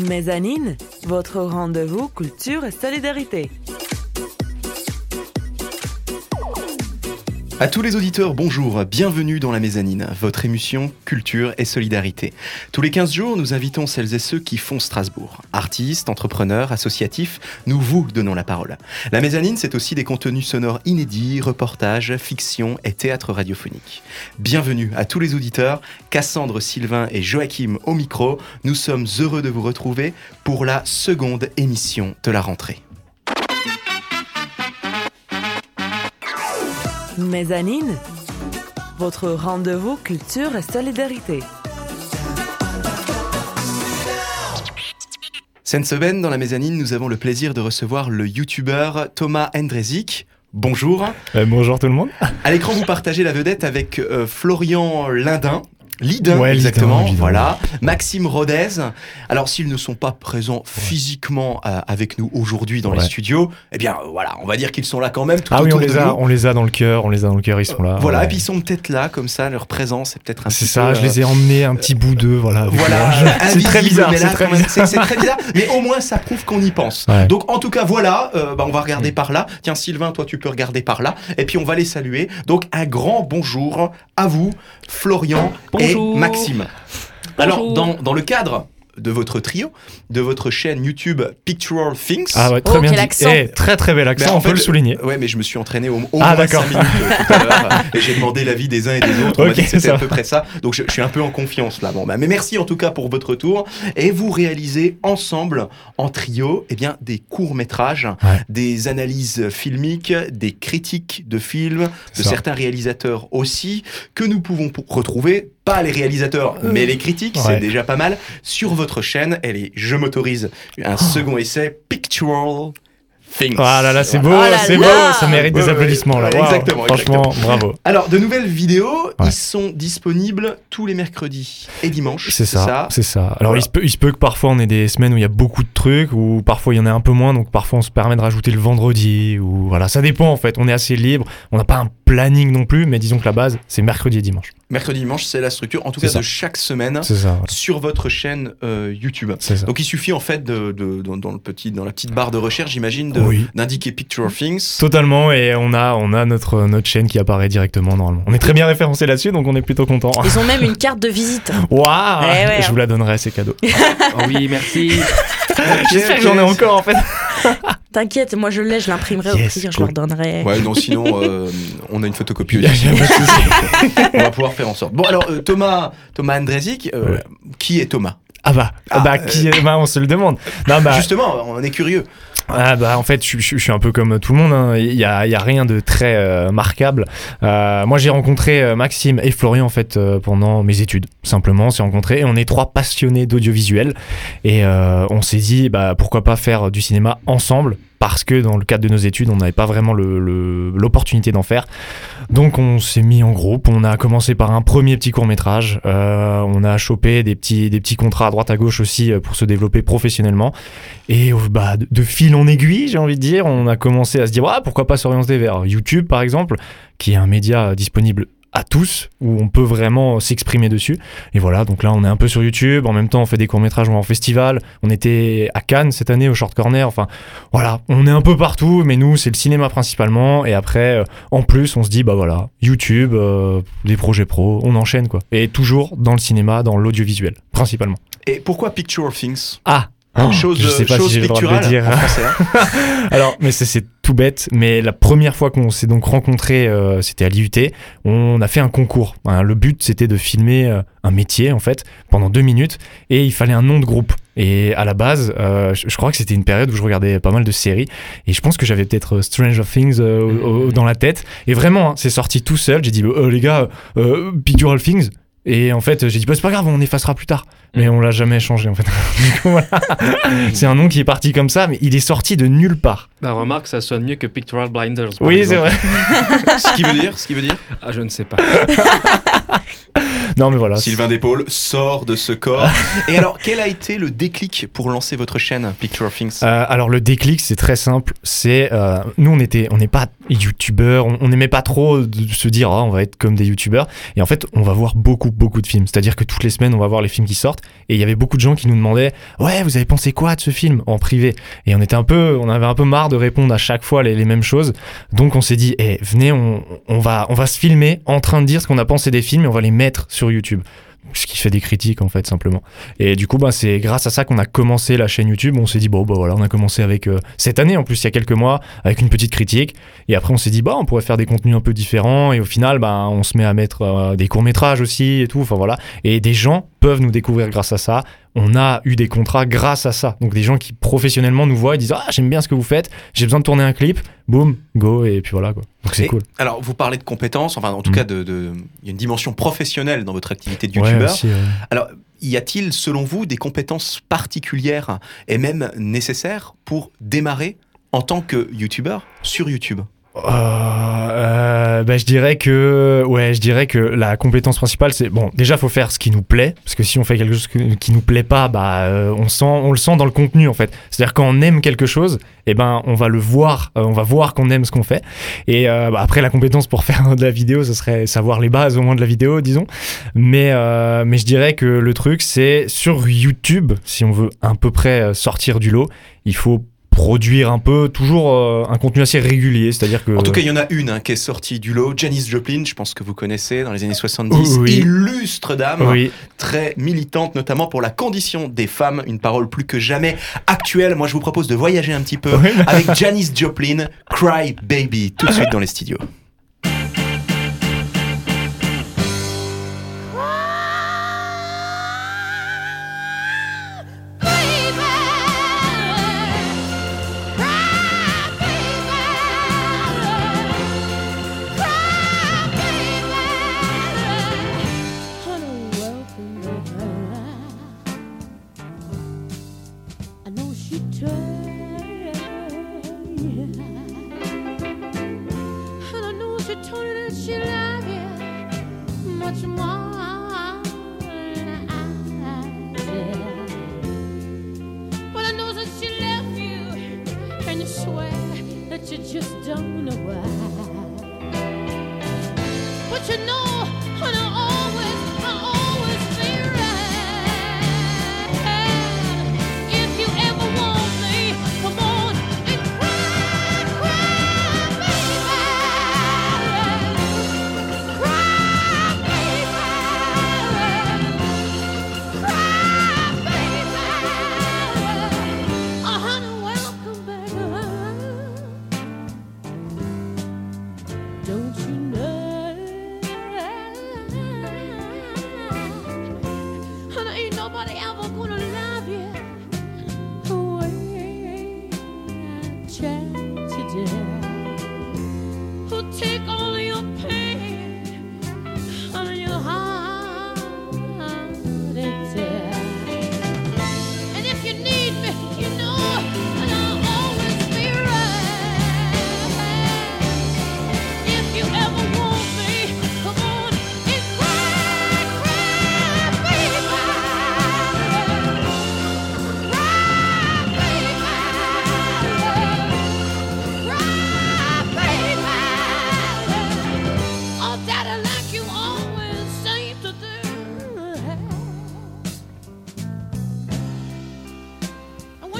Mezzanine, votre rendez-vous culture et solidarité. À tous les auditeurs, bonjour, bienvenue dans la mezzanine, votre émission Culture et Solidarité. Tous les 15 jours, nous invitons celles et ceux qui font Strasbourg. Artistes, entrepreneurs, associatifs, nous vous donnons la parole. La mezzanine, c'est aussi des contenus sonores inédits, reportages, fiction et théâtre radiophonique. Bienvenue à tous les auditeurs, Cassandre, Sylvain et Joachim au micro. Nous sommes heureux de vous retrouver pour la seconde émission de la rentrée. Mezzanine, votre rendez-vous culture et solidarité. Cette semaine, dans la mezzanine, nous avons le plaisir de recevoir le youtubeur Thomas Endrezik. Bonjour. Euh, bonjour tout le monde. À l'écran, vous partagez la vedette avec euh, Florian Lindin. Ouais, Lidin, exactement. Voilà. Maxime Rodez. Alors, s'ils ne sont pas présents physiquement euh, avec nous aujourd'hui dans les studios, eh bien, euh, voilà, on va dire qu'ils sont là quand même tout Ah oui, on les a, nous. on les a dans le cœur, on les a dans le cœur, ils sont là. Voilà, ouais. et puis ils sont peut-être là, comme ça, leur présence est peut-être un C'est ça, peu, je les ai emmenés un petit bout d'eux, voilà. Voilà, c'est très bizarre, c'est très bizarre. très mais au moins ça prouve qu'on y pense. Ouais. Donc en tout cas voilà, euh, bah, on va regarder Mm. par là. Tiens Sylvain, toi tu peux regarder par là, et puis on va les saluer. Donc un grand bonjour à vous, Florian Bonjour. et Maxime. Alors dans, dans le cadre de votre trio, de votre chaîne YouTube Pictural Things. Ah ouais, très Oh, bien quel dit. accent. Eh, très très bel accent, on peut le souligner. Ouais, mais je me suis entraîné au, au Ah, moins d'accord. 5 minutes euh, tout à l'heure. et j'ai demandé l'avis des uns et des autres. On m'a Ok, dit que c'était ça à peu près ça. Donc je, je suis un peu en confiance là. Bon, bah, mais merci en tout cas pour votre tour. Et vous réalisez ensemble, en trio, eh bien, des courts-métrages, Ouais. des analyses filmiques, des critiques de films, de ça. certains réalisateurs aussi, que nous pouvons retrouver, pas les réalisateurs, mais les critiques, c'est déjà pas mal, sur votre chaîne. Elle est, je m'autorise, un second essai, Pictural Things. Ah là là, c'est beau, Voilà. Oh là c'est beau, ça mérite Ouais, des ouais, applaudissements là. exactement, Franchement, bravo. Alors, de nouvelles vidéos, Ouais. ils sont disponibles tous les mercredis et dimanches. C'est ça, c'est ça. Alors il, se peut, il se peut que parfois on ait des semaines où il y a beaucoup de trucs, ou parfois il y en a un peu moins, donc parfois on se permet de rajouter le vendredi, ou voilà, ça dépend en fait. On est assez libre, on n'a pas un planning non plus, mais disons que la base c'est mercredi et dimanche. Mercredi, dimanche, c'est la structure, en tout cas ça. de chaque semaine, C'est ça, voilà. sur votre chaîne euh, YouTube. Donc, il suffit en fait, de, de- dans, dans le petit, dans la petite barre de recherche, j'imagine, Oui. d'indiquer Picture Things. Totalement, et on a, on a notre, notre chaîne qui apparaît directement normalement. On est très bien référencé là-dessus, donc on est plutôt content. Ils ont même une carte de visite. Waouh Eh ouais. Je vous la donnerai, c'est cadeau. Oh oui, merci. J'espère que j'en ai encore en fait. T'inquiète, moi je l'ai, je l'imprimerai Yes, au pire, je leur donnerai. Ouais, non, sinon, euh, on a une photocopie aussi. on va pouvoir faire en sorte. Bon, alors, euh, Thomas, Thomas Andresic, euh, Ouais. qui est Thomas? Ah bah, Ah, bah, euh, qui, bah, on se le demande. Non, bah, Justement, on est curieux. Ah bah en fait je, je- je suis un peu comme tout le monde, hein. il y, a, il y a rien de très euh, marquable. Euh, moi j'ai rencontré Maxime et Florian en fait euh, pendant mes études, simplement on s'est rencontrés et on est trois passionnés d'audiovisuel et euh, on s'est dit bah pourquoi pas faire du cinéma ensemble parce que dans le cadre de nos études on n'avait pas vraiment l'opportunité d'en faire. Donc on s'est mis en groupe, on a commencé par un premier petit court métrage, euh, on a chopé des petits, des petits contrats à droite à gauche aussi euh, pour se développer professionnellement. Et euh, bah, de- de fil en aiguille, j'ai envie de dire, on a commencé à se dire ah, pourquoi pas s'orienter vers YouTube par exemple, qui est un média disponible à tous, où on peut vraiment s'exprimer dessus. Et voilà, donc là on est un peu sur YouTube, en même temps on fait des courts-métrages, on va en festival, on était à Cannes cette année au Short Corner, enfin voilà, on est un peu partout, mais nous c'est le cinéma principalement, et après euh, en plus on se dit bah voilà, YouTube, euh, des projets pro, on enchaîne quoi. Et toujours dans le cinéma, dans l'audiovisuel, principalement. Et pourquoi Picture Things? Ah chose je sais pas chose si j'ai le droit de le dire. en français. hein. Alors, mais c'est- tout bête, mais la première fois qu'on s'est donc rencontrés, euh, c'était à l'IUT, on a fait un concours. Hein, le but, c'était de filmer euh, un métier, en fait, pendant deux minutes, et il fallait un nom de groupe. Et à la base, euh, je, je crois que c'était une période où je regardais pas mal de séries, et je pense que j'avais peut-être euh, Stranger Things euh, au- au- dans la tête. Et vraiment, hein, c'est sorti tout seul. J'ai dit, Euh, les gars, euh, Pictural Things. Et en fait, j'ai dit, bah, c'est pas grave, on effacera plus tard. Mais on l'a jamais changé, en fait. Du coup, voilà. C'est un nom qui est parti comme ça, mais il est sorti de nulle part. Bah remarque, ça sonne mieux que Pictorial Blinders. Oui, c'est vrai. ce qui veut dire, ce qui veut dire. Ah, je ne sais pas. Non, mais voilà. Sylvain Despaul sort de ce corps. Et alors, quel a été le déclic pour lancer votre chaîne Picture of Things? Euh, alors le déclic c'est très simple, c'est euh, nous on était on n'est pas youtubeurs, on n'aimait pas trop de se dire Ah, on va être comme des youtubeurs. Et en fait on va voir beaucoup beaucoup de films, c'est-à-dire que toutes les semaines on va voir les films qui sortent. Et il y avait beaucoup de gens qui nous demandaient ouais vous avez pensé quoi de ce film? En privé. Et on était un peu on avait un peu marre de répondre à chaque fois les, les mêmes choses. Donc on s'est dit eh venez on, on va on va se filmer en train de dire ce qu'on a pensé des films et on va les mettre sur YouTube ce qui fait des critiques en fait simplement et du coup, bah, c'est grâce à ça qu'on a commencé la chaîne YouTube. On s'est dit, bon, bah voilà, on a commencé avec euh, cette année, en plus, il y a quelques mois, avec une petite critique. Et après, on s'est dit, bah, on pourrait faire des contenus un peu différents. Et au final, bah, on se met à mettre euh, des courts-métrages aussi et tout. Enfin voilà. Et des gens peuvent nous découvrir grâce à ça. On a eu des contrats grâce à ça. Donc des gens qui professionnellement nous voient et disent, ah, j'aime bien ce que vous faites, j'ai besoin de tourner un clip. Boum, go. Et puis voilà, quoi. Donc c'est cool. Alors, vous parlez de compétences, enfin, en tout Mm. cas, de, de- il y a une dimension professionnelle dans votre activité de youtubeur. Alors, y a-t-il, selon vous, des compétences particulières et même nécessaires pour démarrer en tant que youtubeur sur YouTube? Euh, euh, bah, je dirais que ouais je dirais que la compétence principale c'est bon déjà faut faire ce qui nous plaît parce que si on fait quelque chose qui nous plaît pas bah euh, on sent on le sent dans le contenu en fait. C'est à dire quand on aime quelque chose et ben on va le voir euh, on va voir qu'on aime ce qu'on fait. Et euh, bah, après la compétence pour faire de la vidéo ce serait savoir les bases au moins de la vidéo disons. Mais mais je dirais que le truc c'est sur YouTube si on veut à peu près sortir du lot il faut produire un peu toujours euh, un contenu assez régulier c'est à dire que En tout cas, il y en a une hein, qui est sortie du lot, Janis Joplin, je pense que vous connaissez, dans les années 70. Oui. Illustre dame, Oui, très militante, notamment pour la condition des femmes, une parole plus que jamais actuelle. Moi, je vous propose de voyager un petit peu Oui. avec Janis Joplin, Cry Baby, tout de suite dans les studios.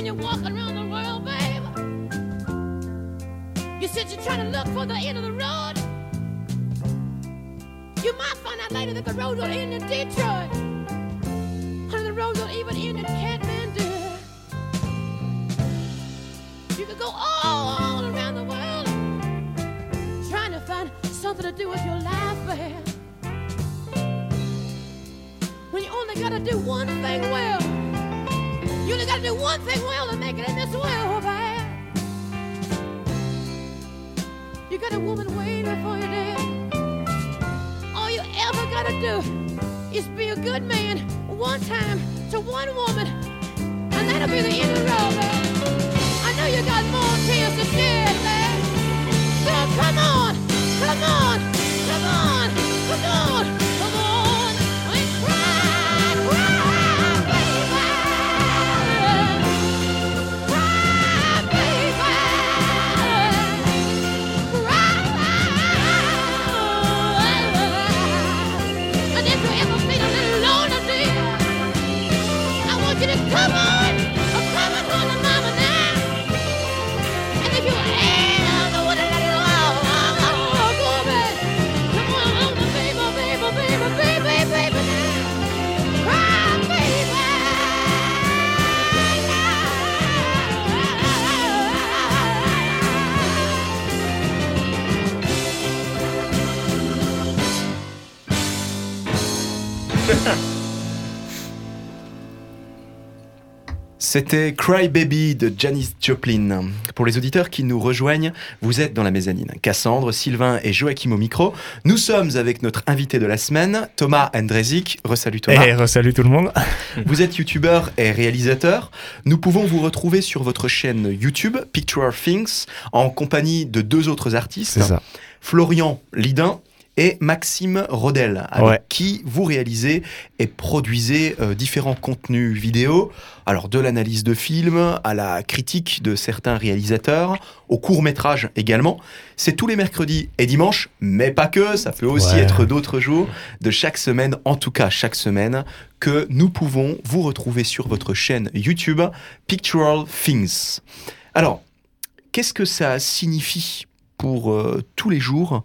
You're walking around the world, babe, you said you're trying to look for the end of the road. You might find out later that the road will end in Detroit. And the road will even end in Kathmandu. You could go all, all around the world trying to find something to do with your life, babe. When you only gotta do one thing well. You only gotta do one thing well to make it in this world, babe. You got a woman waiting for you there. All you ever gotta do is be a good man one time to one woman, and that'll be the end of the road, babe. I know you got more tears to shed, babe. So come on, come on, come on, come on, come on, C'était Cry Baby de Janis Joplin. Pour les auditeurs qui nous rejoignent, vous êtes dans la mezzanine. Cassandre, Sylvain et Joachim au micro. Nous sommes avec notre invité de la semaine, Thomas Andrezik. Resalut Thomas. Et tout le monde. Vous êtes youtubeur et réalisateur. Nous pouvons vous retrouver sur votre chaîne YouTube, Picture Things, en compagnie de deux autres artistes, C'est ça. Florian Lidin et Maxime Rodel, avec Ouais. qui vous réalisez et produisez euh, différents contenus vidéo, alors de l'analyse de films à la critique de certains réalisateurs, au court métrage également. C'est tous les mercredis et dimanches, mais pas que, ça peut aussi Ouais. être d'autres jours de chaque semaine, en tout cas chaque semaine, que nous pouvons vous retrouver sur votre chaîne YouTube Pictural Things. Alors, qu'est-ce que ça signifie pour euh, tous les jours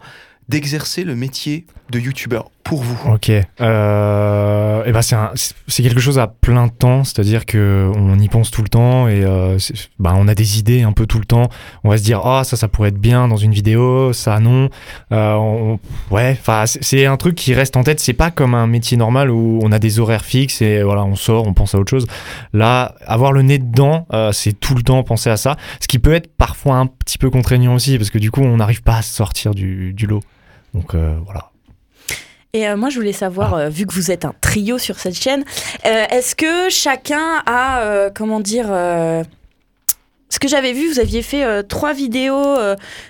d'exercer le métier de youtubeur pour vous Ok. Euh, et ben c'est c'est quelque chose à plein temps, c'est-à-dire que on y pense tout le temps et euh, bah, on a des idées un peu tout le temps. On va se dire ah ça ça pourrait être bien dans une vidéo, ça non. Euh, ouais, enfin c'est- un truc qui reste en tête. C'est pas comme un métier normal où on a des horaires fixes et voilà on sort, on pense à autre chose. Là, avoir le nez dedans, c'est tout le temps penser à ça. Ce qui peut être parfois un petit peu contraignant aussi parce que du coup on n'arrive pas à sortir du lot. Donc euh, voilà. Et euh, moi, je voulais savoir, euh, vu que vous êtes un trio sur cette chaîne, euh, est-ce que chacun a, comment dire, ce que j'avais vu, vous aviez fait trois vidéos,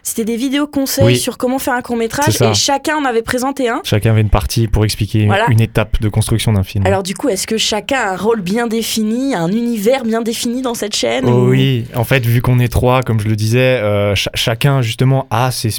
c'était des vidéos conseils Oui. sur comment faire un court métrage, et chacun en avait présenté un. Chacun avait une partie pour expliquer Voilà. une étape de construction d'un film. Alors du coup, est-ce que chacun a un rôle bien défini, un univers bien défini dans cette chaîne Oh ou- oui, en fait, vu qu'on est trois, comme je le disais, cha- chacun justement a ses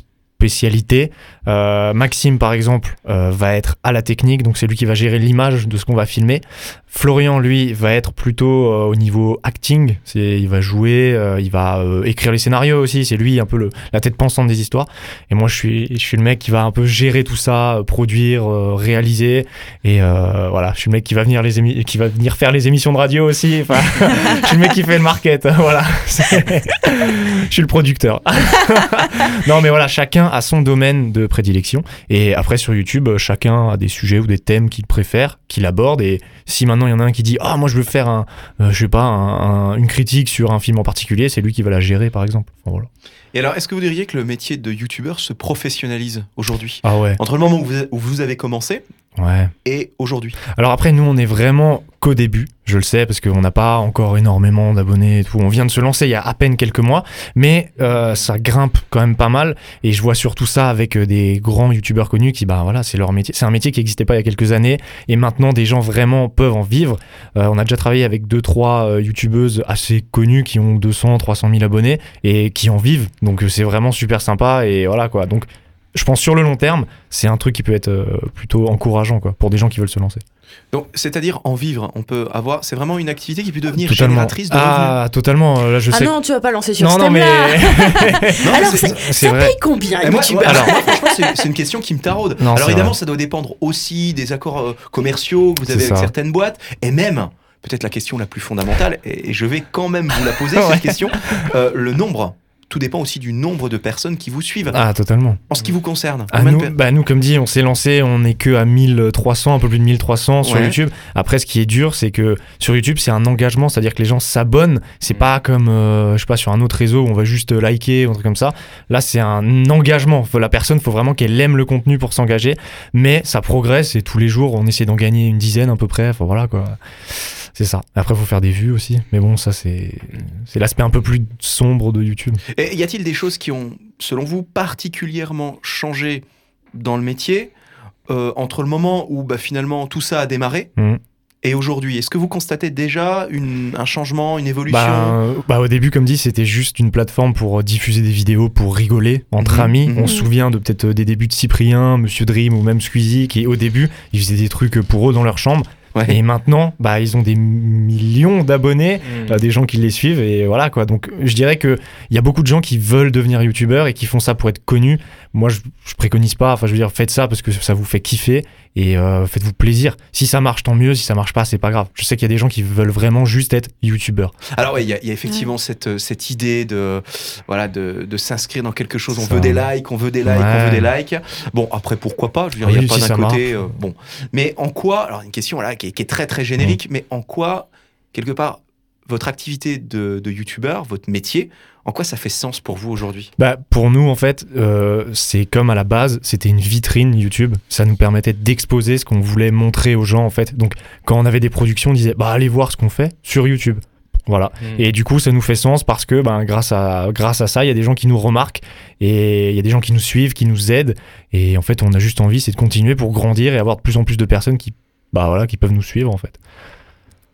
spécialités. Euh, Maxime, par exemple, euh, va être à la technique, donc c'est lui qui va gérer l'image de ce qu'on va filmer. Florian, lui, va être plutôt euh, au niveau acting, c'est, il va jouer, euh, il va écrire les scénarios aussi, c'est lui un peu le, la tête pensante des histoires. Et moi, je suis, je suis le mec qui va un peu gérer tout ça, produire, réaliser. Et voilà, je suis le mec qui va venir les émi- qui va venir faire les émissions de radio aussi. Enfin, je suis le mec qui fait le market. Voilà, C'est- je suis le producteur. non, mais voilà, chacun a son domaine de prédilection. Et après, sur YouTube, chacun a des sujets ou des thèmes qu'il préfère, qu'il aborde. Et si maintenant il y en a un qui dit Ah, moi je veux faire un, euh, je sais pas, un- un- une critique sur un film en particulier, c'est lui qui va la gérer, par exemple. Enfin, voilà. Et alors, est-ce que vous diriez que le métier de youtubeur se professionnalise aujourd'hui? Ah ouais, Entre le moment où vous, où vous avez commencé ouais. et aujourd'hui? Alors après, nous, on est vraiment qu'au début, je le sais, parce qu'on n'a pas encore énormément d'abonnés et tout. On vient de se lancer il y a à peine quelques mois, mais euh, ça grimpe quand même pas mal. Et je vois surtout ça avec euh, des grands youtubeurs connus qui, bah voilà, c'est leur métier. C'est un métier qui n'existait pas il y a quelques années, et maintenant des gens vraiment peuvent en vivre. Euh, on a déjà travaillé avec deux, trois euh, youtubeuses assez connues qui ont 200, 300 000 abonnés et qui en vivent. Donc euh, c'est vraiment super sympa, et voilà quoi. Donc je pense sur le long terme, c'est un truc qui peut être euh, plutôt encourageant quoi, pour des gens qui veulent se lancer. Donc, c'est-à-dire en vivre, on peut avoir. C'est vraiment une activité qui peut devenir Totalement. génératrice de revenus. Ah, totalement. Là, je Ah sais. non, tu vas pas lancer sur non, ce non, mais. Non, Alors, c'est- ça vrai. paye combien Et moi, alors, moi, franchement, c'est une question qui me taraude. Non, alors évidemment, vrai. ça doit dépendre aussi des accords euh, commerciaux que vous avez avec ça. certaines boîtes, et même peut-être la question la plus fondamentale, et, et je vais quand même vous la poser cette question, euh, le nombre. Tout dépend aussi du nombre de personnes qui vous suivent. Ah, totalement. En ce qui vous concerne, Ah, nous, bah, nous, comme dit, on s'est lancé, on n'est que à 1300, un peu plus de 1300 sur Ouais. YouTube. Après, ce qui est dur, c'est que sur YouTube, c'est un engagement, c'est-à-dire que les gens s'abonnent. C'est Mm. pas comme, euh, je sais pas, sur un autre réseau où on va juste liker ou un truc comme ça. Là, c'est un engagement. La personne, faut vraiment qu'elle aime le contenu pour s'engager. Mais ça progresse et tous les jours, on essaie d'en gagner une dizaine à peu près. Enfin, voilà, quoi. C'est ça. Après, faut faire des vues aussi. Mais bon, ça, c'est, c'est l'aspect un peu plus sombre de YouTube. Et y a-t-il des choses qui ont, selon vous, particulièrement changé dans le métier euh, entre le moment où bah, finalement tout ça a démarré Mhm. et aujourd'hui? Est-ce que vous constatez déjà une- un changement, une évolution? Bah, bah, au début, comme dit, c'était juste une plateforme pour euh, diffuser des vidéos, pour rigoler entre Mhm, amis. mhm. On se souvient de peut-être euh, des débuts de Cyprien, Monsieur Dream ou même Squeezie, qui au début, ils faisaient des trucs pour eux dans leur chambre. Ouais. Et maintenant, bah, ils ont des millions d'abonnés, Mm. euh, des gens qui les suivent, et voilà quoi. Donc je dirais qu'il y a beaucoup de gens qui veulent devenir youtubeurs et qui font ça pour être connus. Moi, je, je préconise pas, enfin, je veux dire, faites ça parce que ça vous fait kiffer et euh, faites-vous plaisir. Si ça marche, tant mieux. Si ça marche pas, c'est pas grave. Je sais qu'il y a des gens qui veulent vraiment juste être youtubeurs. Alors ouais, il y, a- il y a effectivement cette, euh, cette idée de voilà de, de s'inscrire dans quelque chose. On Ça. veut des likes, on veut des likes, on Ouais. veut des likes. Bon après pourquoi pas? Je veux dire, il Oui, y a pas si d'un côté. euh, bon, mais en quoi Alors une question voilà qui est, qui est très très générique, Mm. mais en quoi quelque part votre activité de, de youtubeur, votre métier, en quoi ça fait sens pour vous aujourd'hui? Bah, pour nous, en fait, euh, c'est comme à la base, c'était une vitrine YouTube. Ça nous permettait d'exposer ce qu'on voulait montrer aux gens, en fait. Donc, quand on avait des productions, on disait, bah, allez voir ce qu'on fait sur YouTube. Voilà. Mm. Et du coup, ça nous fait sens parce que, ben, grâce à, grâce à ça, il y a des gens qui nous remarquent et il y a des gens qui nous suivent, qui nous aident. Et en fait, on a juste envie, c'est de continuer pour grandir et avoir de plus en plus de personnes qui, bah, voilà, qui peuvent nous suivre, en fait.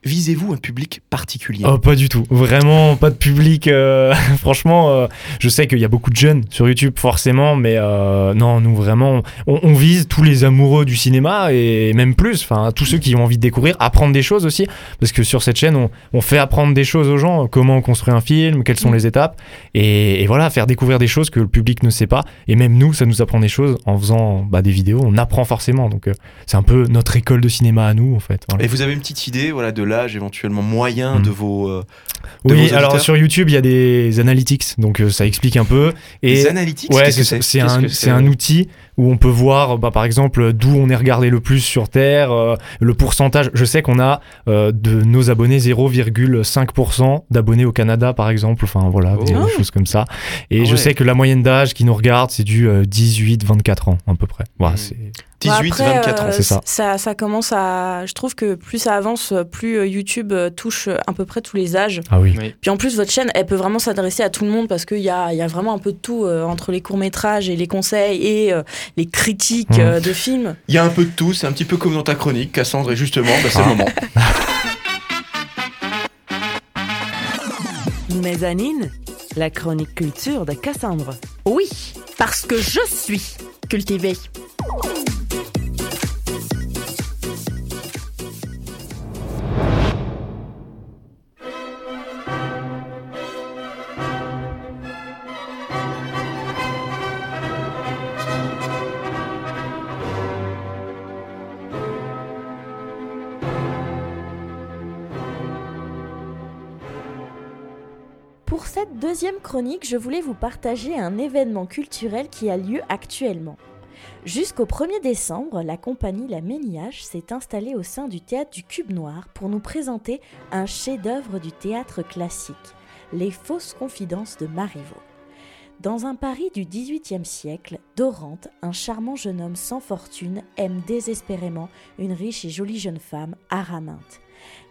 Visez-vous un public particulier? Oh, pas du tout. Vraiment, pas de public. euh, franchement, euh, je sais qu'il y a beaucoup de jeunes sur YouTube, forcément, mais euh, non, nous, vraiment, on, on vise tous les amoureux du cinéma et même plus. Enfin, tous ceux qui ont envie de découvrir, apprendre des choses aussi. Parce que sur cette chaîne, on, on fait apprendre des choses aux gens. Comment on construit un film, quelles sont les étapes. Et, et voilà, faire découvrir des choses que le public ne sait pas. Et même nous, ça nous apprend des choses en faisant bah, des vidéos. On apprend forcément. Donc, euh, c'est un peu notre école de cinéma à nous, en fait. Voilà. Et vous avez une petite idée voilà de l'âge éventuellement moyen de vos euh, de Oui, vos alors sur YouTube, il y a des analytics, donc euh, ça explique un peu. Et des analytics ouais, c'est Qu'est-ce un, un outil où on peut voir, bah, par exemple, d'où on est regardé le plus sur Terre, euh, le pourcentage. Je sais qu'on a euh, de nos abonnés 0,5% d'abonnés au Canada, par exemple. Enfin voilà, des Oh. choses comme ça. Et Ah je ouais. sais que la moyenne d'âge qui nous regarde, c'est du 18-24 ans à peu près. Voilà, Mm. c'est 18 Bah après, 24 ans euh, c'est ça. ça. Ça commence à. Je trouve que plus ça avance, plus euh, YouTube euh, touche à peu près tous les âges. ah oui. Oui. Puis en plus, votre chaîne, elle peut vraiment s'adresser à tout le monde parce qu'il y a, il y a vraiment un peu de tout euh, entre les courts-métrages et les conseils et euh, les critiques Mhm. euh, de films. Il y a un peu de tout, c'est un petit peu comme dans ta chronique, Cassandre, et justement, bah, c'est Ah. le moment. Mezzanine, la chronique culture de Cassandre. Oui, parce que je suis cultivée. Deuxième chronique, je voulais vous partager un événement culturel qui a lieu actuellement. Jusqu'au 1er décembre, la compagnie La Méniage s'est installée au sein du théâtre du Cube Noir pour nous présenter un chef-d'œuvre du théâtre classique, Les fausses confidences de Marivaux. Dans un Paris du XVIIIe siècle, Dorante, un charmant jeune homme sans fortune, aime désespérément une riche et jolie jeune femme, Araminte.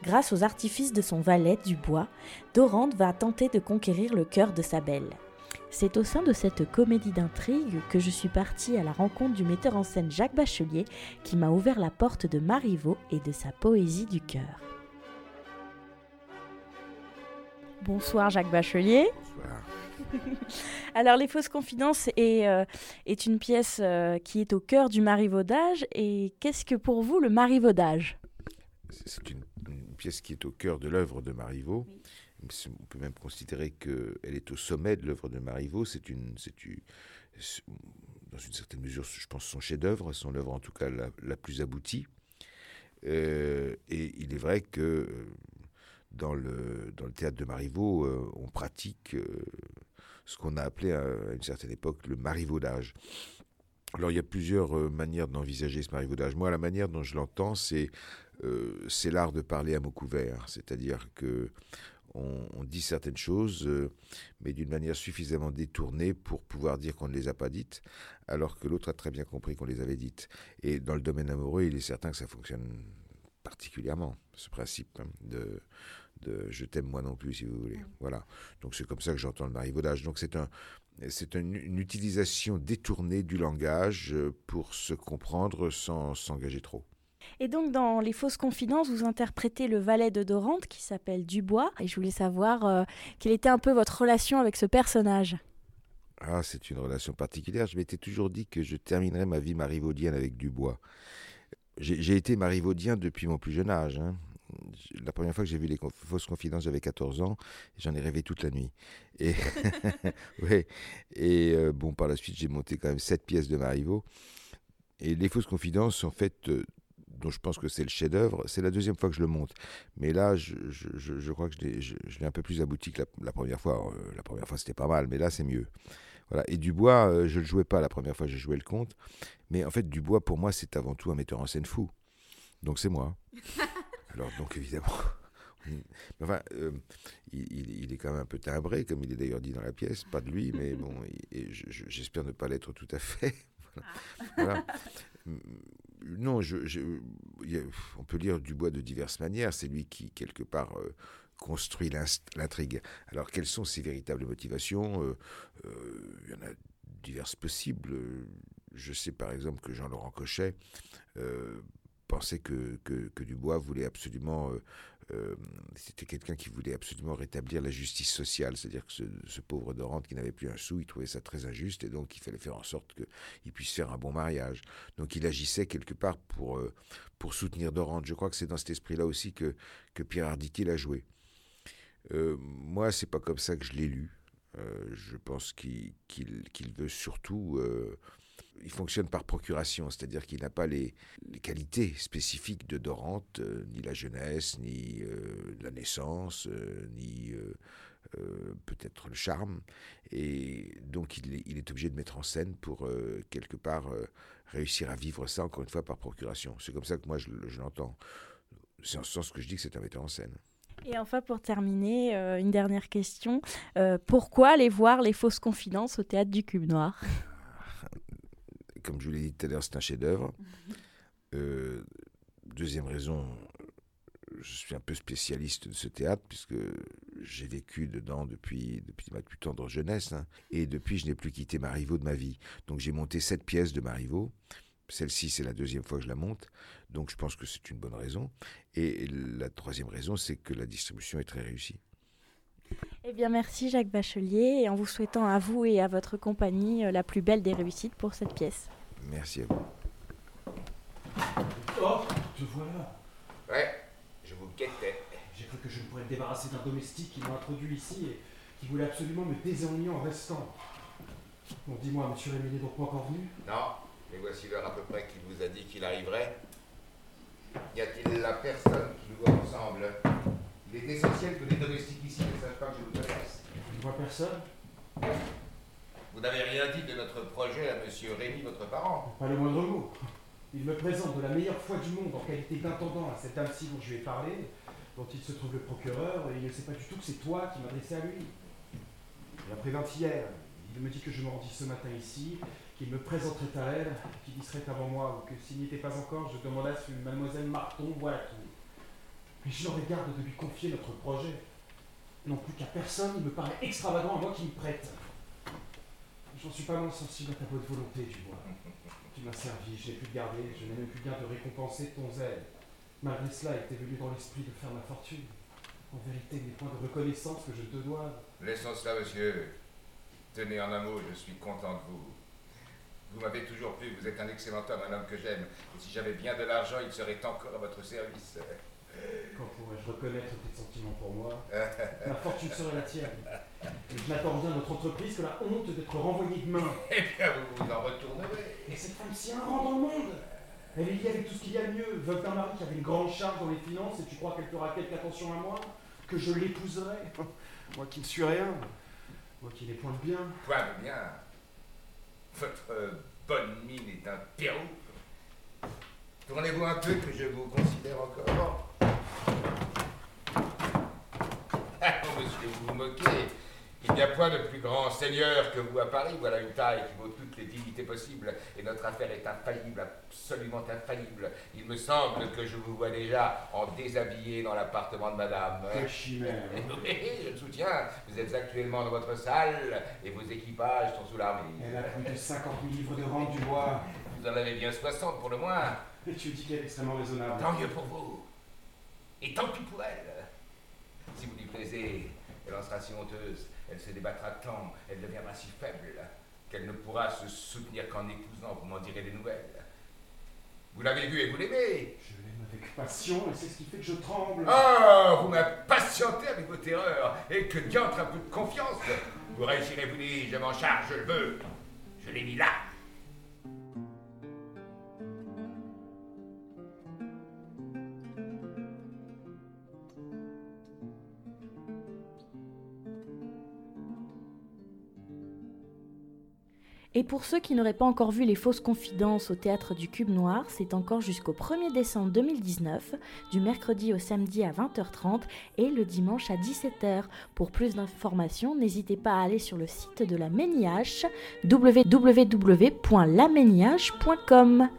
Grâce aux artifices de son valet Dubois, Dorante va tenter de conquérir le cœur de sa belle. C'est au sein de cette comédie d'intrigue que je suis partie à la rencontre du metteur en scène Jacques Bachelier qui m'a ouvert la porte de Marivaux et de sa poésie du cœur. Bonsoir Jacques Bachelier. Alors Les Fausses Confidences est, euh, est une pièce euh, qui est au cœur du marivaudage. Et qu'est-ce que pour vous le marivaudage C'est une, une pièce qui est au cœur de l'œuvre de Marivaux. On peut même considérer qu'elle est au sommet de l'œuvre de Marivaux. C'est une, c'est une- dans une certaine mesure, je pense, son chef-d'œuvre, son œuvre en tout cas la, la plus aboutie. Euh, et il est vrai que euh, dans le, dans le théâtre de Marivaux, euh, on pratique euh, ce qu'on a appelé à, à une certaine époque le marivaudage. Alors il y a plusieurs manières d'envisager ce marivaudage. Moi, la manière dont je l'entends, c'est euh, c'est l'art de parler à mots couverts, c'est-à-dire que on, on dit certaines choses, euh, mais d'une manière suffisamment détournée pour pouvoir dire qu'on ne les a pas dites, alors que l'autre a très bien compris qu'on les avait dites. Et dans le domaine amoureux, il est certain que ça fonctionne particulièrement, ce principe hein, de, de je t'aime moi non plus, si vous voulez. Voilà. Donc c'est comme ça que j'entends le marivaudage. Donc c'est un, c'est une, une utilisation détournée du langage euh, pour se comprendre sans s'engager trop. Et donc dans Les Fausses Confidences, vous interprétez le valet de Dorante qui s'appelle Dubois. Et je voulais savoir euh, quelle était un peu votre relation avec ce personnage. Ah, c'est une relation particulière. Je m'étais toujours dit que je terminerais ma vie marivaudienne avec Dubois. J'ai été marivaudien depuis mon plus jeune âge. hein. La première fois que j'ai vu les fausses confidences, j'avais 14 ans. J'en ai rêvé toute la nuit. Et, euh, bon, par la suite, j'ai monté quand même sept pièces de Marivaux. Et les fausses confidences, en fait, euh, dont je pense que c'est le chef-d'œuvre, c'est la deuxième fois que je le monte. Mais là, je, je- je- je crois que je l'ai- un peu plus abouti que la, la première fois. Euh, la première fois, c'était pas mal, mais là, c'est mieux. Voilà. Et Dubois, euh, je le jouais pas la première fois, j'ai joué le conte. Mais en fait, Dubois, pour moi, c'est avant tout un metteur en scène fou. Donc c'est moi. Alors, donc évidemment. Enfin, euh, il, est quand même un peu timbré, comme il est d'ailleurs dit dans la pièce. Pas de lui, mais bon, j'espère ne pas l'être tout à fait. Voilà. Voilà. Non, on peut lire Dubois de diverses manières. C'est lui qui, quelque part, euh, construit l'intrigue. Alors, quelles sont ses véritables motivations? Euh, euh, Il y en a diverses possibles. Je sais par exemple que Jean-Laurent Cochet pensait que, que, que Dubois voulait absolument... euh, euh, C'était quelqu'un qui voulait absolument rétablir la justice sociale, c'est-à-dire que ce, pauvre Dorante qui n'avait plus un sou, il trouvait ça très injuste et donc il fallait faire en sorte qu'il puisse faire un bon mariage. Donc il agissait quelque part pour, euh, pour soutenir Dorante. Je crois que c'est dans cet esprit-là aussi que, que Pierre Arditi l'a joué. Euh, moi, c'est pas comme ça que je l'ai lu. Je pense qu'il qu'il veut surtout. Il fonctionne par procuration, c'est-à-dire qu'il n'a pas les, qualités spécifiques de Dorante, euh, ni la jeunesse, ni euh, la naissance, euh, ni peut-être le charme. Et donc il est, obligé de mettre en scène pour quelque part réussir à vivre ça, encore une fois, par procuration. C'est comme ça que moi je, je l'entends. C'est en ce sens que je dis que c'est un metteur en scène. Et enfin, pour terminer, une dernière question. Pourquoi aller voir les fausses confidences au théâtre du Cube Noir? Comme je vous l'ai dit tout à l'heure, c'est un chef-d'œuvre. Euh, deuxième raison, je suis un peu spécialiste de ce théâtre puisque j'ai vécu dedans depuis, depuis ma plus tendre jeunesse. hein. et depuis, je n'ai plus quitté Marivaux de ma vie. Donc j'ai monté sept pièces de Marivaux. Celle-ci, c'est la deuxième fois que je la monte. Donc je pense que c'est une bonne raison. Et la troisième raison, c'est que la distribution est très réussie. Eh bien, merci Jacques Bachelier, et en vous souhaitant à vous et à votre compagnie euh, la plus belle des réussites pour cette pièce. Merci à vous. Oh, te voilà. Ouais, je vous guettais. J'ai cru que je me pourrais me débarrasser d'un domestique qui m'a introduit ici et qui voulait absolument me désennuyer en restant. Bon, dis-moi, monsieur Rémy n'est donc pas encore venu? Non, mais voici l'heure à peu près qu'il vous a dit qu'il arriverait. Y a-t-il la personne qui nous voit ensemble Il est essentiel que les domestiques ici ne sachent pas que je vous adresse. Je ne vois personne. Vous n'avez rien dit de notre projet à monsieur Rémy, votre parent. Pas le moindre mot. Il me présente de la meilleure foi du monde en qualité d'intendant à cette dame-ci dont je lui ai parlé, dont il se trouve le procureur, et il ne sait pas du tout que c'est toi qui m'adressais à lui. Et après hier, il me dit que je me rendis ce matin ici, qu'il me présenterait à elle, qu'il y serait avant moi, ou que s'il n'y était pas encore, je demandasse si mademoiselle Marton, voilà tout. Mais je n'aurais garde de lui confier notre projet. Non plus qu'à personne, il me paraît extravagant à moi qui me prête. J'en suis pas moins sensible à ta bonne volonté, tu vois. Tu m'as servi, je n'ai pu te garder, je n'ai même plus bien de récompenser ton zèle. Malgré cela, il t'est venu dans l'esprit de faire ma fortune. En vérité, des points de reconnaissance que je te dois. Laissons cela, monsieur. Tenez en un mot, je suis content de vous. Vous m'avez toujours plu, vous êtes un excellent homme, un homme que j'aime. Et si j'avais bien de l'argent, il serait encore à votre service. Quand pourrais-je reconnaître tes sentiments pour moi Ma fortune serait la tienne. Et je n'attends rien de notre entreprise que la honte d'être renvoyé de main. Eh bien, vous vous en retournerez. Et cette femme si un rang dans le monde Elle est liée avec tout ce qu'il y a de mieux. Veuve d'un mari qui avait une grande charge dans les finances et tu crois qu'elle fera quelque attention à moi Que je l'épouserai? Moi qui ne suis rien. Moi qui n'ai point de bien. Point de bien. Votre bonne mine est un pérou. Tournez-vous un peu que je vous considère encore. Ah, monsieur, vous vous moquez. Il n'y a point de plus grand seigneur que vous à Paris. Voilà une taille qui vaut toutes les dignités possibles. Et notre affaire est infaillible, absolument infaillible. Il me semble que je vous vois déjà en déshabillé dans l'appartement de madame. Quelle chimère Oui, je le soutiens. Vous êtes actuellement dans votre salle et vos équipages sont sous l'armée. Elle a plus de 50 000 livres de rente du bois. Vous en avez bien 60 pour le moins. Et tu dis qu'elle est extrêmement raisonnable. Tant mieux pour vous. Et tant pis pour elle. Si vous lui plaisez, elle en sera si honteuse, elle se débattra tant, elle deviendra si faible, qu'elle ne pourra se soutenir qu'en épousant, vous m'en direz des nouvelles. Vous l'avez vu et vous l'aimez. Je l'aime avec passion et c'est ce qui fait que je tremble. Oh, vous m'impatientez avec vos terreurs et que diantre un peu de confiance. Vous réussirez, vous dites, je m'en charge, je le veux. Je l'ai mis là. Et pour ceux qui n'auraient pas encore vu les fausses confidences au théâtre du Cube Noir, c'est encore jusqu'au 1er décembre 2019, du mercredi au samedi à 20h30 et le dimanche à 17h. Pour plus d'informations, n'hésitez pas à aller sur le site de la Méniache, www.lamenniache.com.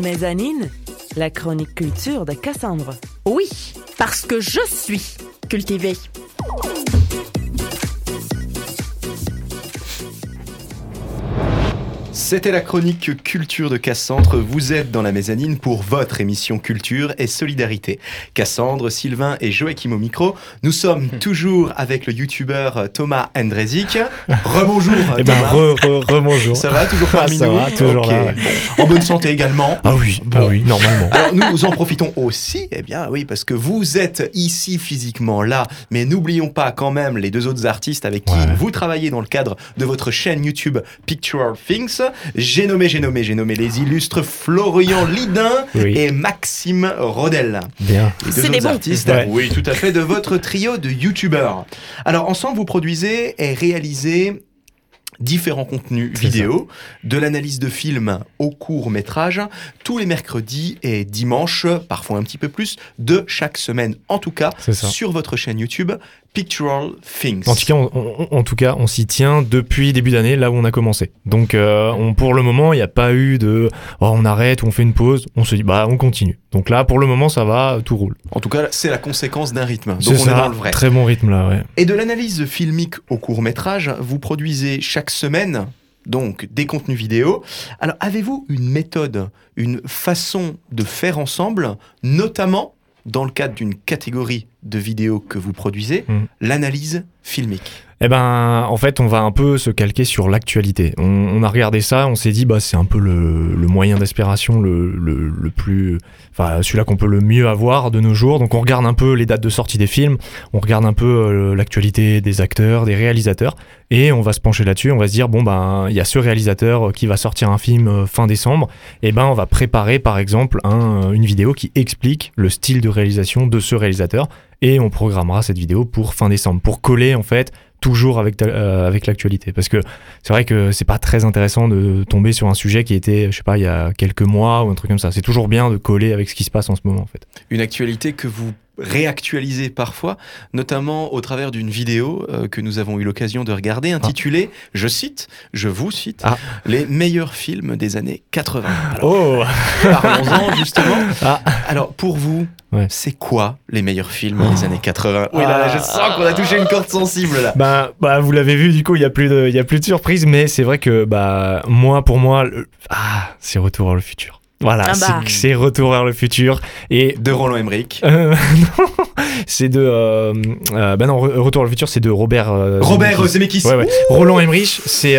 Mezzanine, la chronique culture de Cassandre. Oui, parce que je suis cultivée. C'était la chronique culture de Cassandre. Vous êtes dans la mezzanine pour votre émission culture et solidarité. Cassandre, Sylvain et Joachim au micro. Nous sommes toujours avec le youtubeur Thomas Andrezik. Rebonjour Eh ben, Thomas. re, re. Ça va toujours parmi Ça nous va, toujours là, ouais. Bon. En bonne santé également. Ah oui, oui, normalement. Alors nous en profitons aussi, eh bien oui, parce que vous êtes ici physiquement là, mais n'oublions pas quand même les deux autres artistes avec qui Ouais. vous travaillez dans le cadre de votre chaîne YouTube Pictural Things. J'ai nommé, j'ai nommé, j'ai nommé les illustres Florian Lidin Oui. et Maxime Rodel. Bien. Les deux C'est des bons. artistes, Ouais. oui, tout à fait, de votre trio de youtubeurs. Alors ensemble, vous produisez et réalisez différents contenus vidéo, de l'analyse de films au court métrage, tous les mercredis et dimanches, parfois un petit peu plus, de chaque semaine, en tout cas, sur votre chaîne YouTube Pictural Things. En tout cas, on, on- en tout cas, on s'y tient depuis début d'année, là où on a commencé. Donc, euh, on, pour le moment, il n'y a pas eu de oh, on arrête ou on fait une pause. On se dit bah on continue. Donc là, pour le moment, ça va, tout roule. En tout cas, c'est la conséquence d'un rythme. Donc C'est on ça, est dans le vrai. Très bon rythme là, ouais. Et de l'analyse filmique au court métrage, vous produisez chaque semaine donc des contenus vidéo. Alors avez-vous une méthode, une façon de faire ensemble, notamment dans le cadre d'une catégorie de vidéos que vous produisez, Mm. l'analyse filmique Eh ben, en fait, on va un peu se calquer sur l'actualité. On, a regardé ça, on s'est dit, bah, c'est un peu le, moyen d'aspiration le, plus, enfin, celui-là qu'on peut le mieux avoir de nos jours. Donc, on regarde un peu les dates de sortie des films, on regarde un peu euh, l'actualité des acteurs, des réalisateurs, et on va se pencher là-dessus. On va se dire, bon, ben, il y a ce réalisateur qui va sortir un film euh, fin décembre. Et ben, on va préparer, par exemple, un- une vidéo qui explique le style de réalisation de ce réalisateur, et on programmera cette vidéo pour fin décembre, pour coller, en fait, toujours avec, euh, avec l'actualité. Parce que c'est vrai que c'est pas très intéressant de tomber sur un sujet qui était, je sais pas, il y a quelques mois ou un truc comme ça. C'est toujours bien de coller avec ce qui se passe en ce moment, en fait. Une actualité que vous réactualisez parfois, notamment au travers d'une vidéo euh, que nous avons eu l'occasion de regarder, intitulée, je cite, je vous cite, Ah. les meilleurs films des années 80. Alors, Oh Parlons-en justement. Ah. Alors pour vous, Ouais. c'est quoi les meilleurs films des années 80 Oui, là, là, je Ah. sens qu'on a touché une corde sensible là. bah, bah, vous l'avez vu, du coup, il y a plus de, il y a plus de surprise, mais c'est vrai que, bah, moi, pour moi, le- ah, c'est Retour vers le futur. Voilà, Ah c'est- bah. c'est Retour vers le futur. Et De Roland Emmerich. Euh, non, c'est de. Euh, euh, bah non, Re- Retour vers le futur, c'est de Robert. euh, Robert Zemeckis. Zemeckis. Ouais, ouais. Roland Emmerich, c'est.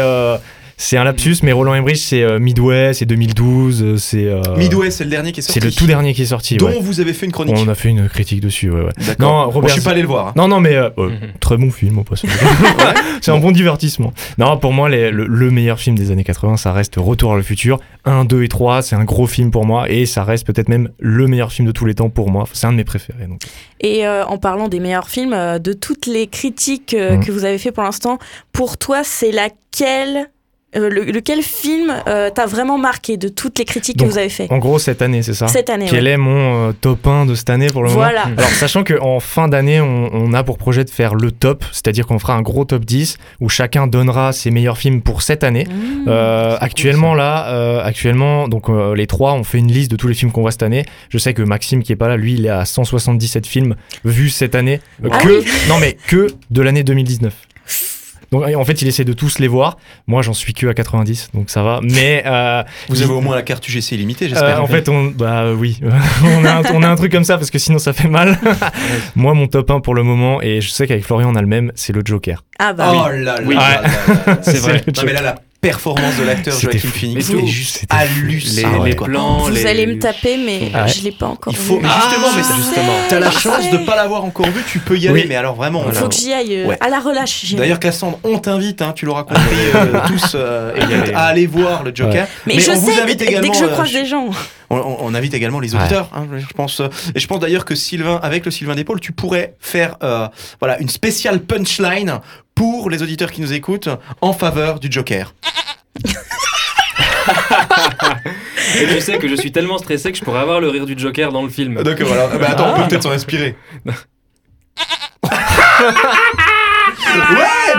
C'est un lapsus, mais Roland Emmerich, c'est euh, Midway, c'est 2012, euh, c'est. euh, Midway, c'est le dernier qui est sorti. C'est le tout dernier qui est sorti. Dont ouais. vous avez fait une chronique. On a fait une critique dessus, ouais, ouais. D'accord. Non, Bon, Robert je suis pas allé le voir. hein. Non, non, mais euh, euh, Mhm. très bon film au passage. c'est un bon divertissement. Non, pour moi, les- le, le meilleur film des années 80, ça reste Retour vers le futur. 1, 2 et 3, c'est un gros film pour moi et ça reste peut-être même le meilleur film de tous les temps pour moi. C'est un de mes préférés. Donc. Et euh, en parlant des meilleurs films, euh, de toutes les critiques euh, Mhm. que vous avez fait pour l'instant, pour toi, c'est laquelle euh, le- lequel film euh, t'a vraiment marqué de toutes les critiques Donc, que vous avez fait En gros, cette année, c'est ça cette année Quel ouais. est mon euh, top 1 de cette année pour le Voilà. moment Alors, sachant qu'en fin d'année, on, on a pour projet de faire le top, c'est-à-dire qu'on fera un gros top 10 où chacun donnera ses meilleurs films pour cette année. Mmh. Actuellement là, actuellement, donc les trois, on fait une liste de tous les films qu'on voit cette année. Je sais que Maxime qui est pas là, lui, il est à 177 films vus cette année, Ah que oui. non mais que de l'année 2019. Donc en fait, il essaie de tous les voir. Moi, j'en suis que à 90, donc ça va. Mais euh, Vous avez au moins la carte UGC illimitée, euh, j'espère. en fait, on, bah oui, on, a un, on a un truc comme ça parce que sinon ça fait mal. Moi, mon top 1 pour le moment, et je sais qu'avec Florian on a le même, c'est le Joker. Ah bah Oh là là Oui. là là là. C'est vrai. Non mais là la performance de l'acteur Joaquin fou. Phoenix Mais est juste hallucinant. les, les plans, vous les... allez me taper mais Ah ouais. je l'ai pas encore Il faut vu. mais justement, Ah, mais ça, justement. T'as la Ah, chance de pas l'avoir encore vu, tu peux y aller, Oui. mais alors vraiment. Il faut que j'y aille euh, Ouais. à la relâche. j'y D'ailleurs, Cassandre, on t'invite, hein, tu l'auras compris euh, tous, euh, à aller voir le Joker. mais, mais je on vous sais invite dès, dès également, que je euh, croise des gens. On, invite également les auditeurs, hein, je pense. euh, Et je pense d'ailleurs que Sylvain, avec le Sylvain d'épaule, tu pourrais faire euh, voilà, une spéciale punchline pour les auditeurs qui nous écoutent en faveur du Joker. Et tu sais que je suis tellement stressé que je pourrais avoir le rire du Joker dans le film. Donc voilà, Ah bah, attends, on peut peut-être s'en inspirer. ouais,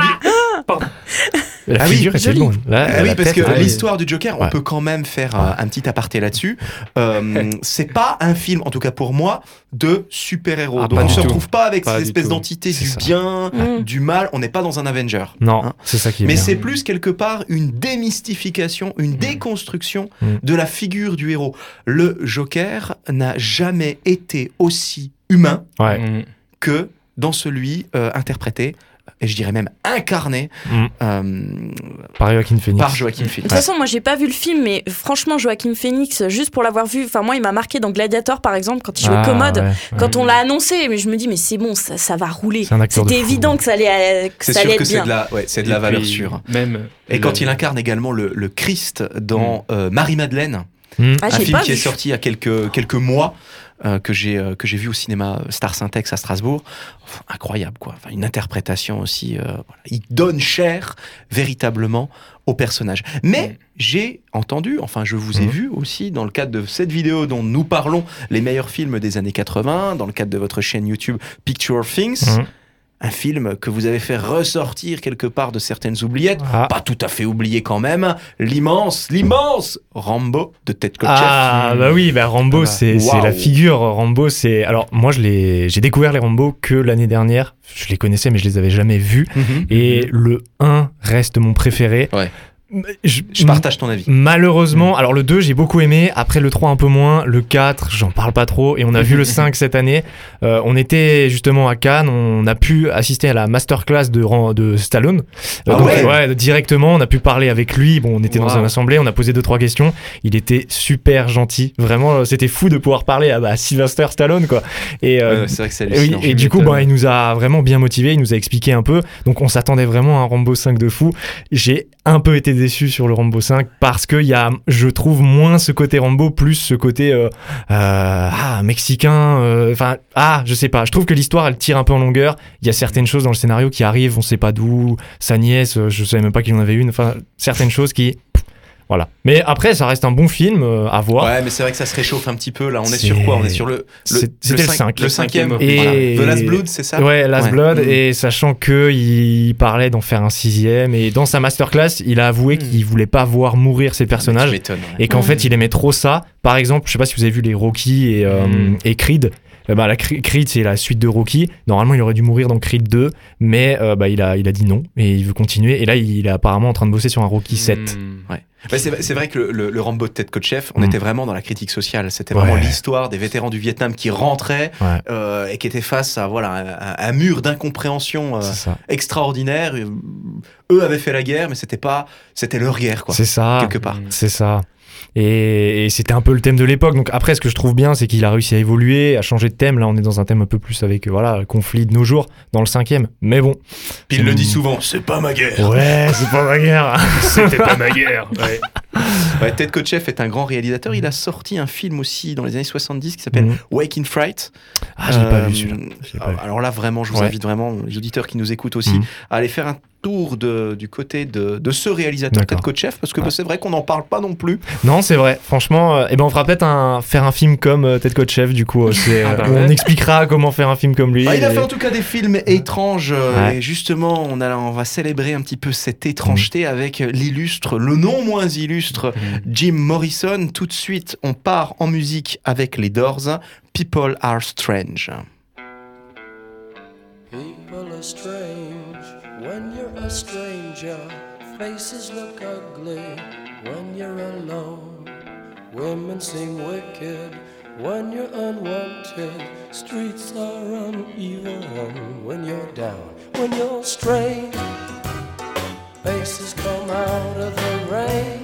bien- La Ah oui, figure était joli. bonne. Là, Ah oui, parce que l'histoire du Joker, on Ouais. peut quand même faire un petit aparté là-dessus. Euh, c'est pas un film, en tout cas pour moi, de super-héros. Ah, on du se retrouve pas avec Pas cette du espèce tout. d'entité C'est du ça. bien, Mm. du mal. On n'est pas dans un Avenger. Non, Hein. c'est ça qui est Mais c'est plus quelque part une démystification, une déconstruction Mm. de la figure du héros. Le Joker n'a jamais été aussi humain Ouais. Mm. que dans celui euh, interprété, et je dirais même incarné, Mm. euh, Par Joaquin Phoenix. par Joaquin De toute façon, moi, j'ai pas vu le film, mais franchement, Joaquin Phoenix, juste pour l'avoir vu, enfin, moi, il m'a marqué dans Gladiator, par exemple, quand il jouait Ah, commode. ouais, ouais. Quand on l'a annoncé, mais je me dis, mais c'est bon, ça, ça va rouler. C'était fou. évident que ça allait, euh, que C'est ça allait sûr que être c'est bien. de la, ouais, c'est de la valeur sûre. Même. Et quand il incarne également le, le Christ dans euh, Marie-Madeleine, Mm. Ah, un film pas qui est sorti il y a quelques, quelques mois, euh, que j'ai euh, que j'ai vu au cinéma Star Syntex à Strasbourg. Enfin, incroyable, quoi. Enfin, une interprétation aussi. euh, voilà. Il donne cher, véritablement, au personnage. Mais Mm. j'ai entendu, enfin, je vous ai Mhm. vu aussi, dans le cadre de cette vidéo dont nous parlons, les meilleurs films des années 80, dans le cadre de votre chaîne YouTube Picture Things, Mhm. Un film que vous avez fait ressortir quelque part de certaines oubliettes Ah. pas tout à fait oublié quand même, l'immense, l'immense Rambo de Ted Kotcheff. Ah bah oui, bah Rambo Ah bah, c'est la figure. Rambo c'est alors moi j'ai découvert les Rambo que l'année dernière. Je les connaissais mais je les avais jamais vus. Mhm. Et le 1 reste mon préféré. Ouais. Je, Je partage ton avis. Malheureusement, alors le 2 j'ai beaucoup aimé, après le 3 un peu moins, le 4 j'en parle pas trop. Et on a vu le 5 cette année. Euh, on était justement à Cannes, on a pu assister à la masterclass de, de Stallone. Ah ouais. directement, on a pu parler avec lui, bon on était dans une assemblée, on a posé deux trois questions, il était super gentil, vraiment euh, c'était fou de pouvoir parler à Sylvester Stallone quoi. Et euh, Ouais, c'est vrai que et et du coup, bah, il nous a vraiment bien motivé, il nous a expliqué un peu. Donc, on s'attendait vraiment à un Rambo 5 de fou. J'ai un peu été sur le Rambo 5 parce que y a, je trouve moins ce côté Rambo, plus ce côté euh, euh, ah, mexicain. euh, Enfin, ah, je sais pas. Je trouve que l'histoire, elle tire un peu en longueur. Il y a certaines choses dans le scénario qui arrivent, on sait pas d'où. Sa nièce, je savais même pas qu'il en avait une. Enfin, certaines choses qui. Voilà. Mais après, ça reste un bon film euh, à voir. Ouais, mais c'est vrai que ça se réchauffe un petit peu là. On est, sur quoi? On est sur le. le- c'était le cinq- 5. Le cinquième. Et- Voilà. The Last Blood, c'est ça? Ouais, Last Ouais. Blood, Mhm. et sachant que il parlait d'en faire un sixième, et dans sa masterclass, il a avoué Mhm. qu'il voulait pas voir mourir ses personnages, ouais. et qu'en Mhm. fait, il aimait trop ça. Par exemple, je sais pas si vous avez vu les Rocky et, euh, et Creed. Euh, bah, la Cre- Creed, c'est la suite de Rocky. Normalement, il aurait dû mourir dans Creed 2, mais euh, bah, il, a, il a dit non, et il veut continuer. Et là, il est apparemment en train de bosser sur un Rocky 7. Mm. Bah, c'est c'est vrai que le, le- le Rambo de Ted Kotcheff, on Mm. était vraiment dans la critique sociale. C'était vraiment Ouais. l'histoire des vétérans du Vietnam qui rentraient Ouais. euh, et qui étaient face à voilà un, mur d'incompréhension euh, extraordinaire. Eux avaient fait la guerre, mais c'était pas, c'était leur guerre quoi, C'est ça. quelque part. Mm. C'est ça. Et, et c'était un peu le thème de l'époque. Donc après, ce que je trouve bien, c'est qu'il a réussi à évoluer, à changer de thème. Là, on est dans un thème un peu plus avec euh, voilà le conflit de nos jours dans le cinquième. Mais bon. Puis il le dit souvent, c'est pas ma guerre. Ouais, c'est pas ma guerre. C'était pas ma guerre. Ouais. Ouais, Ted Kotcheff est un grand réalisateur. Il a sorti un film aussi dans les années 70 qui s'appelle Mhm. Wake in Fright. Ah, je l'ai pas Euh, vu celui-là. Je l'ai pas vu. Alors là, vraiment, je vous Ouais. invite vraiment, les auditeurs qui nous écoutent aussi, Mhm. à aller faire un tour de- du côté de, de ce réalisateur, Ted. Kotcheff, parce que Ouais. bah, c'est vrai qu'on n'en parle pas non plus. Non, c'est vrai. Franchement, euh, eh ben on fera peut-être un, faire un film comme euh, Ted Kotcheff, du coup. euh, Ah bah On expliquera comment faire un film comme lui. Ah, il a fait en tout cas des films étranges, et justement, on, a, on va célébrer un petit peu cette étrangeté avec l'illustre, le non moins illustre Jim Morrison. Tout de suite, on part en musique avec les Doors. People are strange. People are strange when you're a stranger. Faces look ugly when you're alone. Women seem wicked when you're unwanted. Streets are uneven when you're down. When you're strange, faces come out of the rain.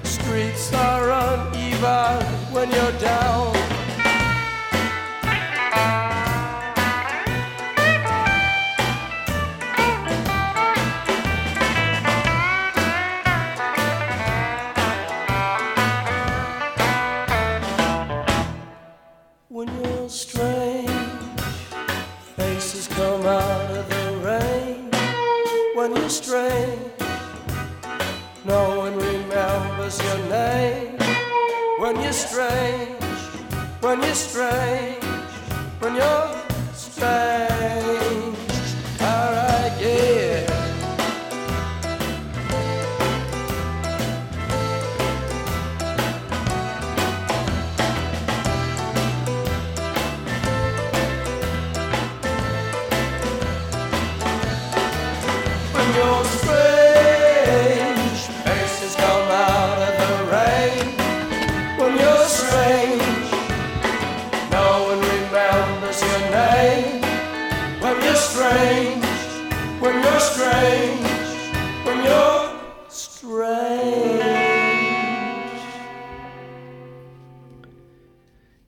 Streets are uneven when you're down.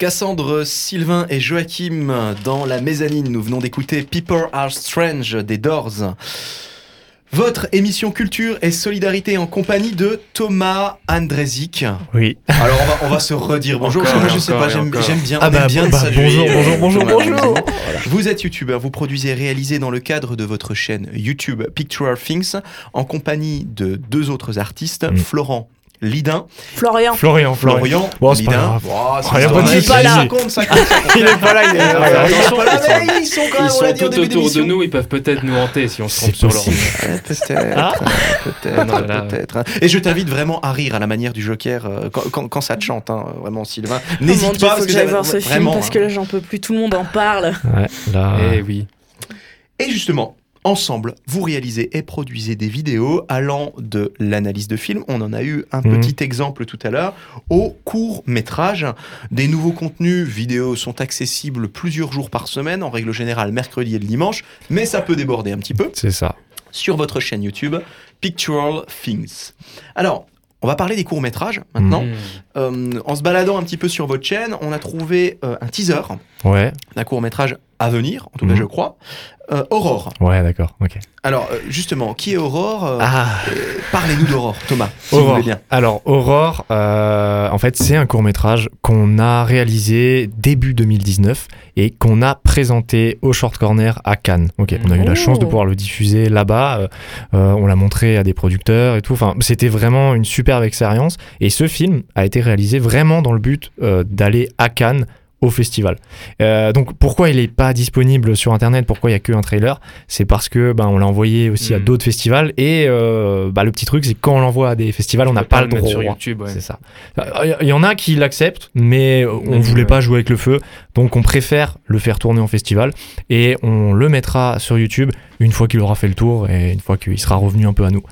Cassandre, Sylvain et Joachim dans la mezzanine. Nous venons d'écouter People Are Strange des Doors. Votre émission culture et solidarité en compagnie de Thomas Andresic. Oui. Alors on va, on va se redire bonjour. je sais Encore pas, j'aime bien, Ah bah, bien bah, bonjour, euh, bonjour, bonjour, bonjour. Vous êtes youtubeur, vous produisez et réalisez dans le cadre de votre chaîne YouTube Picture Things en compagnie de deux autres artistes, Mm. Florent Lidin, Florian. Florian, Florian. Florian Bon, c'est pas Lidin. grave. Oh, c'est pas compte, ça compte, ça compte. Il est pas là, il est là. ils sont Attention, pas là, ils sont- mais ils sont quand Ils même, sont tout autour de nous, ils peuvent peut-être nous hanter si on se trompe sur leur Peut-être, Ah. peut-être, hein. Et je t'invite vraiment à rire à la manière du Joker euh, quand, quand- quand ça te chante, hein, vraiment Sylvain. Oh N'hésite pas faut parce que j'aille voir ce film parce hein. que là j'en peux plus, tout le monde en parle. Ouais, là. Eh oui. Et justement, ensemble, vous réalisez et produisez des vidéos allant de l'analyse de film, on en a eu un Mhm. petit exemple tout à l'heure, au court métrage. Des nouveaux contenus vidéos sont accessibles plusieurs jours par semaine, en règle générale mercredi et le dimanche, mais ça peut déborder un petit peu. C'est ça. sur votre chaîne YouTube Pictural Things. Alors, on va parler des courts-métrages maintenant. Mmh. Euh, en se baladant un petit peu sur votre chaîne, on a trouvé euh, un teaser Ouais, d'un court-métrage à venir, en tout cas Mhm. je crois. Euh, Aurore. ouais, d'accord. Ok. Alors, euh, justement, qui est Aurore Euh, Ah. euh, Parlez-nous d'Aurore, Thomas, si vous Aurore. voulez bien. Alors, Aurore, euh, en fait, c'est un court métrage qu'on a réalisé début 2019 et qu'on a présenté au Short Corner à Cannes. Ok, on a eu la Oh. chance de pouvoir le diffuser là-bas. on l'a montré à des producteurs et tout. Enfin, c'était vraiment une superbe expérience. Et ce film a été réalisé vraiment dans le but euh, d'aller à Cannes au festival. Euh, donc pourquoi il n'est pas disponible sur internet? Pourquoi il n'y a qu'un trailer? C'est parce que ben, on l'a envoyé aussi à Mm. d'autres festivals et euh, bah, le petit truc c'est que quand on l'envoie à des festivals on n'a pas pas le droit. sur YouTube, ouais. C'est ça. Euh, Il y en a qui l'acceptent mais on Mais, voulait ouais. pas jouer avec le feu donc on préfère le faire tourner en festival et on le mettra sur YouTube une fois qu'il aura fait le tour et une fois qu'il sera revenu un peu à nous.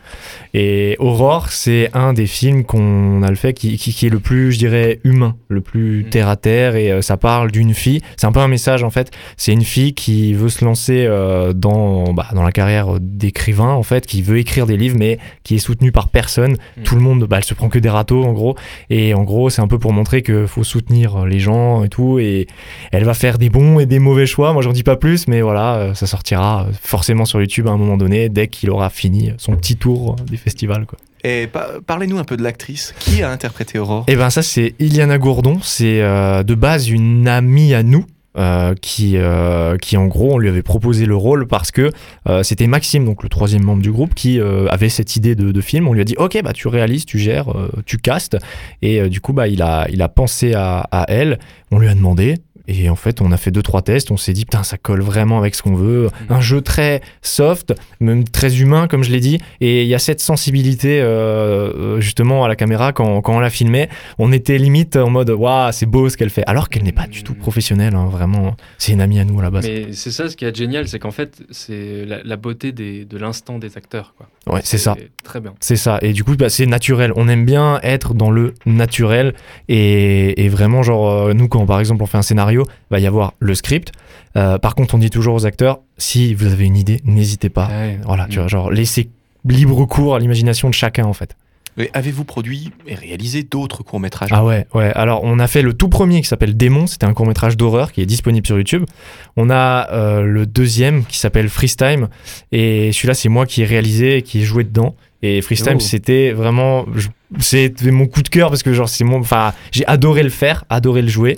Et Aurore, c'est un des films qu'on a le fait qui, qui, qui est le plus, je dirais, humain, le plus Mm. terre à terre. Et euh, ça parle d'une fille. C'est un peu un message en fait. C'est une fille qui veut se lancer euh, dans, bah, dans la carrière d'écrivain en fait, qui veut écrire des livres, mais qui est soutenue par personne. Mm. Tout le monde, bah, elle se prend que des râteaux en gros. Et en gros, c'est un peu pour montrer que faut soutenir les gens et tout. Et elle va faire des bons et des mauvais choix. Moi, j'en dis pas plus, mais voilà, euh, ça sortira euh, forcément sur YouTube à un moment donné, dès qu'il aura fini son petit tour des festivals. Quoi. Et pa- parlez-nous un peu de l'actrice. Qui a interprété Aurore? Et ben ça, c'est Iliana Gourdon. C'est euh, de base une amie à nous. euh, qui, euh, qui en gros on lui avait proposé le rôle parce que euh, c'était Maxime donc le troisième membre du groupe qui euh, avait cette idée de, de film on lui a dit ok bah tu réalises tu gères euh, tu castes et euh, du coup bah il a il a pensé à, à elle on lui a demandé et en fait, on a fait deux trois tests. On s'est dit putain, ça colle vraiment avec ce qu'on veut. Un jeu très soft, même très humain, comme je l'ai dit. Et il y a cette sensibilité euh, euh, justement à la caméra quand, quand on la filmait. On était limite en mode waouh, c'est beau ce qu'elle fait. Alors qu'elle n'est pas du tout professionnelle. hein, vraiment, c'est une amie à nous à la base. Mais c'est ça ce qui est génial, c'est qu'en fait, c'est la, la beauté des, de l'instant des acteurs. Quoi. Ouais, c'est ça. Très bien. C'est ça. Et du coup, bah, c'est naturel. On aime bien être dans le naturel. Et, et vraiment, genre, euh, nous, quand par exemple on fait un scénario, va y avoir le script. Euh, par contre, on dit toujours aux acteurs, si vous avez une idée, n'hésitez pas. Ouais. Voilà, tu Mm. vois, genre, laissez libre cours à l'imagination de chacun, en fait. Avez-vous produit et réalisé d'autres courts-métrages? Ah ouais, ouais. Alors, on a fait le tout premier qui s'appelle Démon. C'était un court-métrage d'horreur qui est disponible sur YouTube. On a euh, le deuxième qui s'appelle Freestime. Et celui-là, c'est moi qui ai réalisé et qui ai joué dedans. Et Freestime, Oh. c'était vraiment. C'était mon coup de cœur parce que, genre, c'est mon. Enfin, j'ai adoré le faire, adoré le jouer.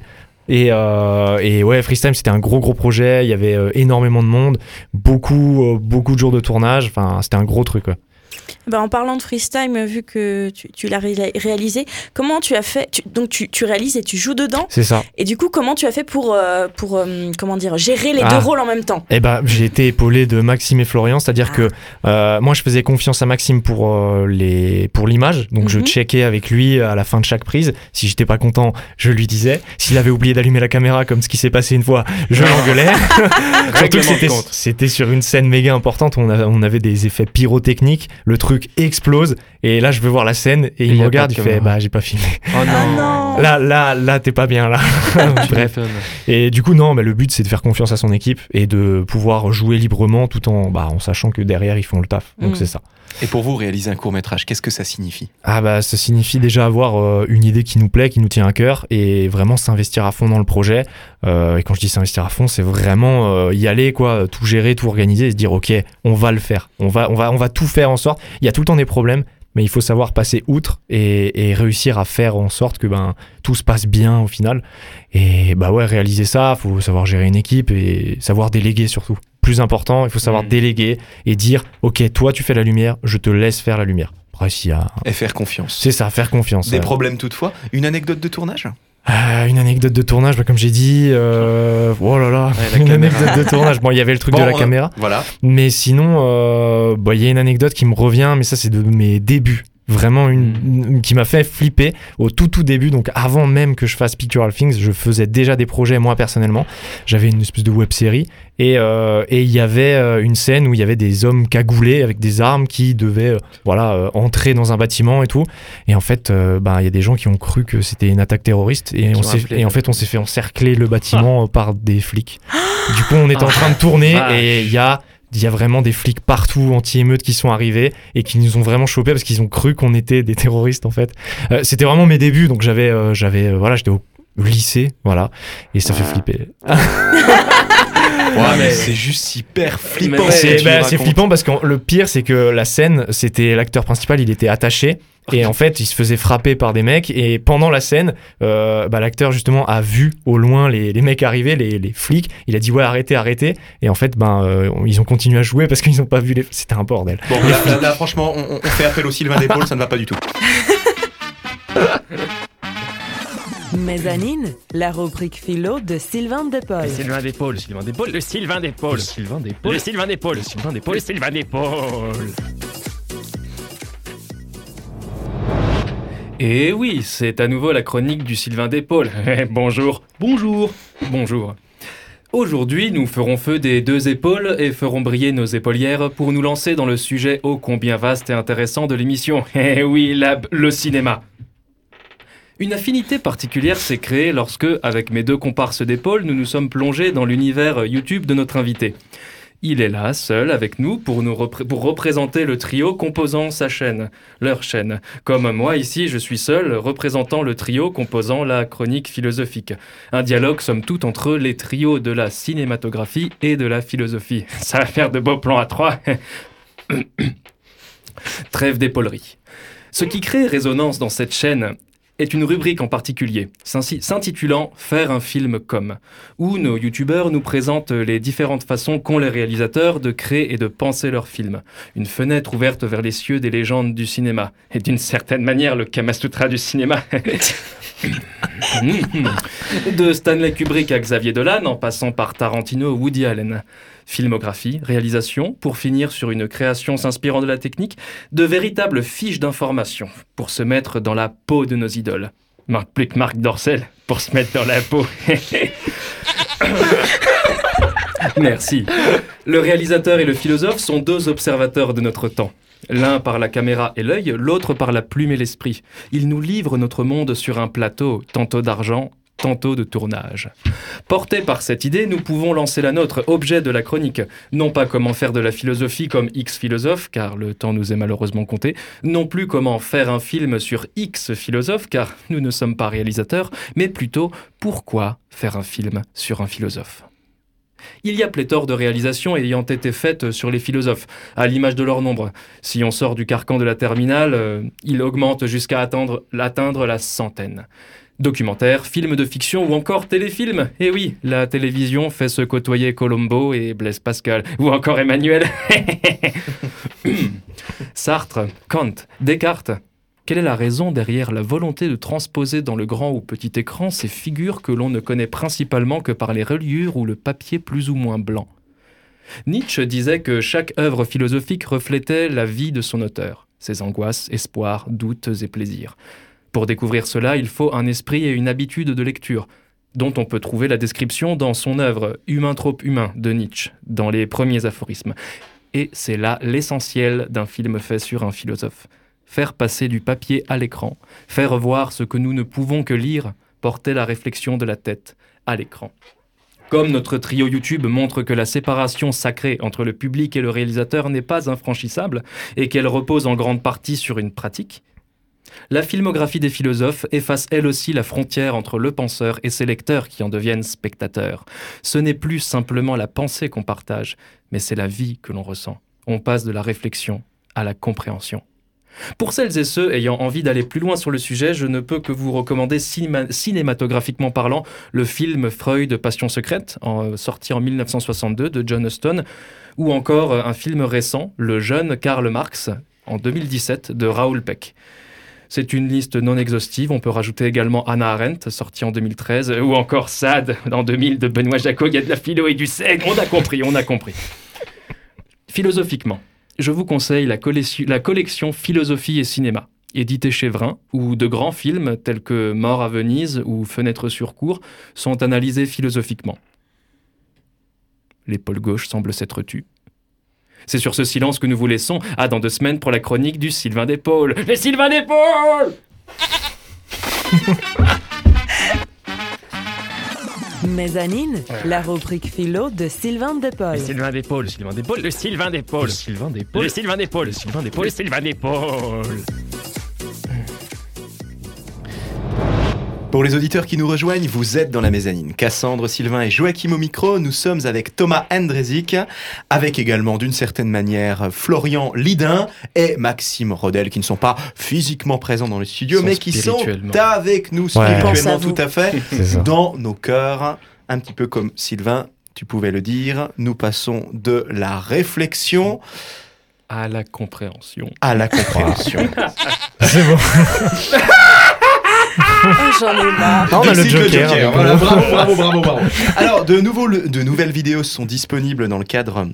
Et, euh, et ouais, Freestime, c'était un gros, gros projet. Il y avait euh, énormément de monde, beaucoup, euh, beaucoup de jours de tournage. Enfin, c'était un gros truc, ouais. Bah, en parlant de freestyle, vu que tu, tu l'as ré- réalisé, comment tu as fait tu- Donc tu, tu réalises et tu joues dedans. C'est ça. Et du coup, comment tu as fait pour, euh, pour euh, comment dire, gérer les Ah. deux rôles en même temps? Eh ben, j'ai été épaulé de Maxime et Florian, c'est-à-dire que euh, moi, je faisais confiance à Maxime pour euh, les pour l'image, donc je Mhm. checkais avec lui à la fin de chaque prise. Si j'étais pas content, je lui disais. S'il avait oublié d'allumer la caméra, comme ce qui s'est passé une fois, je l'engueulais. Surtout que c'était sur une scène méga importante. où On, a- on avait des effets pyrotechniques, le truc explose, et là, je veux voir la scène, et Et il me regarde, il fait, bah, j'ai pas filmé. Oh Ah non. Non Là, là, là, t'es pas bien là. Bref. Et du coup, non, bah, le but c'est de faire confiance à son équipe et de pouvoir jouer librement tout en, bah, en sachant que derrière ils font le taf. Donc Mm. c'est ça. Et pour vous, réaliser un court-métrage, qu'est-ce que ça signifie? Ah bah ça signifie déjà avoir euh, une idée qui nous plaît, qui nous tient à cœur et vraiment s'investir à fond dans le projet. Euh, et quand je dis s'investir à fond, c'est vraiment euh, y aller quoi, tout gérer, tout organiser et se dire ok, on va le faire, on va, on va, on va tout faire en sorte. Il y a tout le temps des problèmes, mais il faut savoir passer outre et, et réussir à faire en sorte que ben tout se passe bien au final. Et bah ouais, réaliser ça, faut savoir gérer une équipe et savoir déléguer surtout. Plus important, il faut savoir Mm. déléguer et dire ok, toi tu fais la lumière, je te laisse faire la lumière. Après, s'il y a Et faire confiance. c'est ça, faire confiance. Des Euh, problèmes toutefois Une anecdote de tournage? Euh, une anecdote de tournage, bah, comme j'ai dit, euh, oh là là, Ouais, une caméra. anecdote de tournage. Bon, il y avait le truc de la caméra, Voilà. mais sinon, euh, bah, il y a une anecdote qui me revient, mais ça c'est de mes débuts. Vraiment une, une- qui m'a fait flipper au tout tout début. Donc avant même que je fasse Pictural Things je faisais déjà des projets moi personnellement. J'avais une espèce de web série et euh, et il y avait euh, une scène où il y avait des hommes cagoulés avec des armes qui devaient euh, voilà euh, entrer dans un bâtiment et tout. Et en fait bah, il y a des gens qui ont cru que c'était une attaque terroriste et, on et en fait on s'est fait encercler le bâtiment euh, par des flics. Du coup on était en train de tourner et il y a il y a vraiment des flics partout anti-émeutes qui sont arrivés et qui nous ont vraiment chopés parce qu'ils ont cru qu'on était des terroristes en fait. Euh, C'était vraiment mes débuts donc j'avais euh, j'avais euh, voilà j'étais au lycée voilà et ça fait flipper. Ouais, mais c'est juste hyper flippant. C'est bah, flippant parce que le pire c'est que la scène c'était l'acteur principal il était attaché et en fait il se faisait frapper par des mecs et pendant la scène euh, bah, l'acteur justement a vu au loin les, les mecs arriver les, les flics il a dit ouais arrêtez arrêtez et en fait ben euh, ils ont continué à jouer parce qu'ils ont pas vu les c'était un bordel. Bon, là, là, là, franchement, on, on fait appel au Sylvain d'épaule, ça ne va pas du tout. Mezzanine, la rubrique philo de Sylvain Depaul. Sylvain d'épaule, Sylvain d'épaule, le Sylvain d'épaule. Le Sylvain d'épaule. Le Sylvain d'épaule, le Sylvain d'épaule, le Sylvain d'épaule. Et oui, c'est à nouveau la chronique du Sylvain d'épaule. Eh, Bonjour. Bonjour. Bonjour. Aujourd'hui, nous ferons feu des deux épaules et ferons briller nos épaulières pour nous lancer dans le sujet ô combien vaste et intéressant de l'émission. Eh oui, la- le cinéma. Une affinité particulière s'est créée lorsque, avec mes deux comparses d'épaules, nous nous sommes plongés dans l'univers YouTube de notre invité. Il est là, seul, avec nous, pour représenter le trio composant sa chaîne, leur chaîne. Comme moi, ici, je suis seul, représentant le trio composant la chronique philosophique. Un dialogue, somme toute, entre les trios de la cinématographie et de la philosophie. Ça va faire de beaux plans à trois. Trêve d'épaulerie. Ce qui crée résonance dans cette chaîne est une rubrique en particulier, s'intitulant Faire un film comme, où nos youtubeurs nous présentent les différentes façons qu'ont les réalisateurs de créer et de penser leurs films. Une fenêtre ouverte vers les cieux des légendes du cinéma, et d'une certaine manière le Kamasutra du cinéma. de Stanley Kubrick à Xavier Dolan, en passant par Tarantino ou Woody Allen. Filmographie, réalisation, pour finir sur une création s'inspirant de la technique, de véritables fiches d'information pour se mettre dans la peau de nos idoles. Manque plus que Marc Dorcel pour se mettre dans la peau. Merci. Le réalisateur et le philosophe sont deux observateurs de notre temps. L'un par la caméra et l'œil, l'autre par la plume et l'esprit. Ils nous livrent notre monde sur un plateau, tantôt d'argent, tantôt de tournage. Portés par cette idée, nous pouvons lancer la nôtre, objet de la chronique. Non pas comment faire de la philosophie comme X philosophe, car le temps nous est malheureusement compté, non plus comment faire un film sur X philosophe, car nous ne sommes pas réalisateurs, mais plutôt pourquoi faire un film sur un philosophe. Il y a pléthore de réalisations ayant été faites sur les philosophes, à l'image de leur nombre. Si on sort du carcan de la terminale, euh, il augmente jusqu'à atteindre, atteindre la centaine. Documentaires, films de fiction ou encore téléfilms. Et oui, la télévision fait se côtoyer Colombo et Blaise Pascal, ou encore Emmanuel. Sartre, Kant, Descartes. Quelle est la raison derrière la volonté de transposer dans le grand ou petit écran ces figures que l'on ne connaît principalement que par les reliures ou le papier plus ou moins blanc? Nietzsche disait que chaque œuvre philosophique reflétait la vie de son auteur, ses angoisses, espoirs, doutes et plaisirs. Pour découvrir cela, il faut un esprit et une habitude de lecture, dont on peut trouver la description dans son œuvre Humain trop humain de Nietzsche, dans les premiers aphorismes. Et c'est là l'essentiel d'un film fait sur un philosophe. Faire passer du papier à l'écran, faire voir ce que nous ne pouvons que lire, porter la réflexion de la tête à l'écran. Comme notre trio YouTube montre que la séparation sacrée entre le public et le réalisateur n'est pas infranchissable et qu'elle repose en grande partie sur une pratique, la filmographie des philosophes efface elle aussi la frontière entre le penseur et ses lecteurs qui en deviennent spectateurs. Ce n'est plus simplement la pensée qu'on partage, mais c'est la vie que l'on ressent. On passe de la réflexion à la compréhension. Pour celles et ceux ayant envie d'aller plus loin sur le sujet, je ne peux que vous recommander cinéma- cinématographiquement parlant le film Freud Passion secrète, en- sorti en 1962 de John Huston, ou encore euh, un film récent, Le jeune Karl Marx, en 2017 de Raoul Peck. C'est une liste non exhaustive. On peut rajouter également Anna Arendt, sortie en 2013, ou encore Sade, en 2000, de Benoît Jacot. Il y a de la philo et du sexe. On a compris, on a compris. Philosophiquement, je vous conseille la, collection- Philosophie et Cinéma, éditée chez Vrin, où de grands films tels que Mort à Venise ou Fenêtre sur cour sont analysés philosophiquement. L'épaule gauche semble s'être tue. C'est sur ce silence que nous vous laissons. À dans deux semaines pour la chronique du Sylvain d'épaule. Les Sylvain d'épaule Mezzanine, la rubrique philo de Sylvain Depaul. Le Sylvain d'épaule, le Sylvain d'épaule, le Sylvain d'épaule. Le Sylvain d'épaule. Le Sylvain d'épaule, le Sylvain d'épaule, le Sylvain d'épaule. Pour les auditeurs qui nous rejoignent, vous êtes dans la mezzanine. Cassandre, Sylvain et Joachim au micro. Nous sommes avec Thomas Andresic, avec également d'une certaine manière Florian Lidin et Maxime Rodel, qui ne sont pas physiquement présents dans le studio, mais qui sont avec nous Ouais. Spirituellement, vous. tout à fait, dans nos cœurs. Un petit peu comme Sylvain, tu pouvais le dire. Nous passons de la réflexion À la compréhension. à la compréhension. C'est bon. Ah, J'en ai marre. on a le Joker. Voilà, nous. bravo, bravo, bravo, bravo. Alors, de, nouveaux, de nouvelles vidéos sont disponibles dans le cadre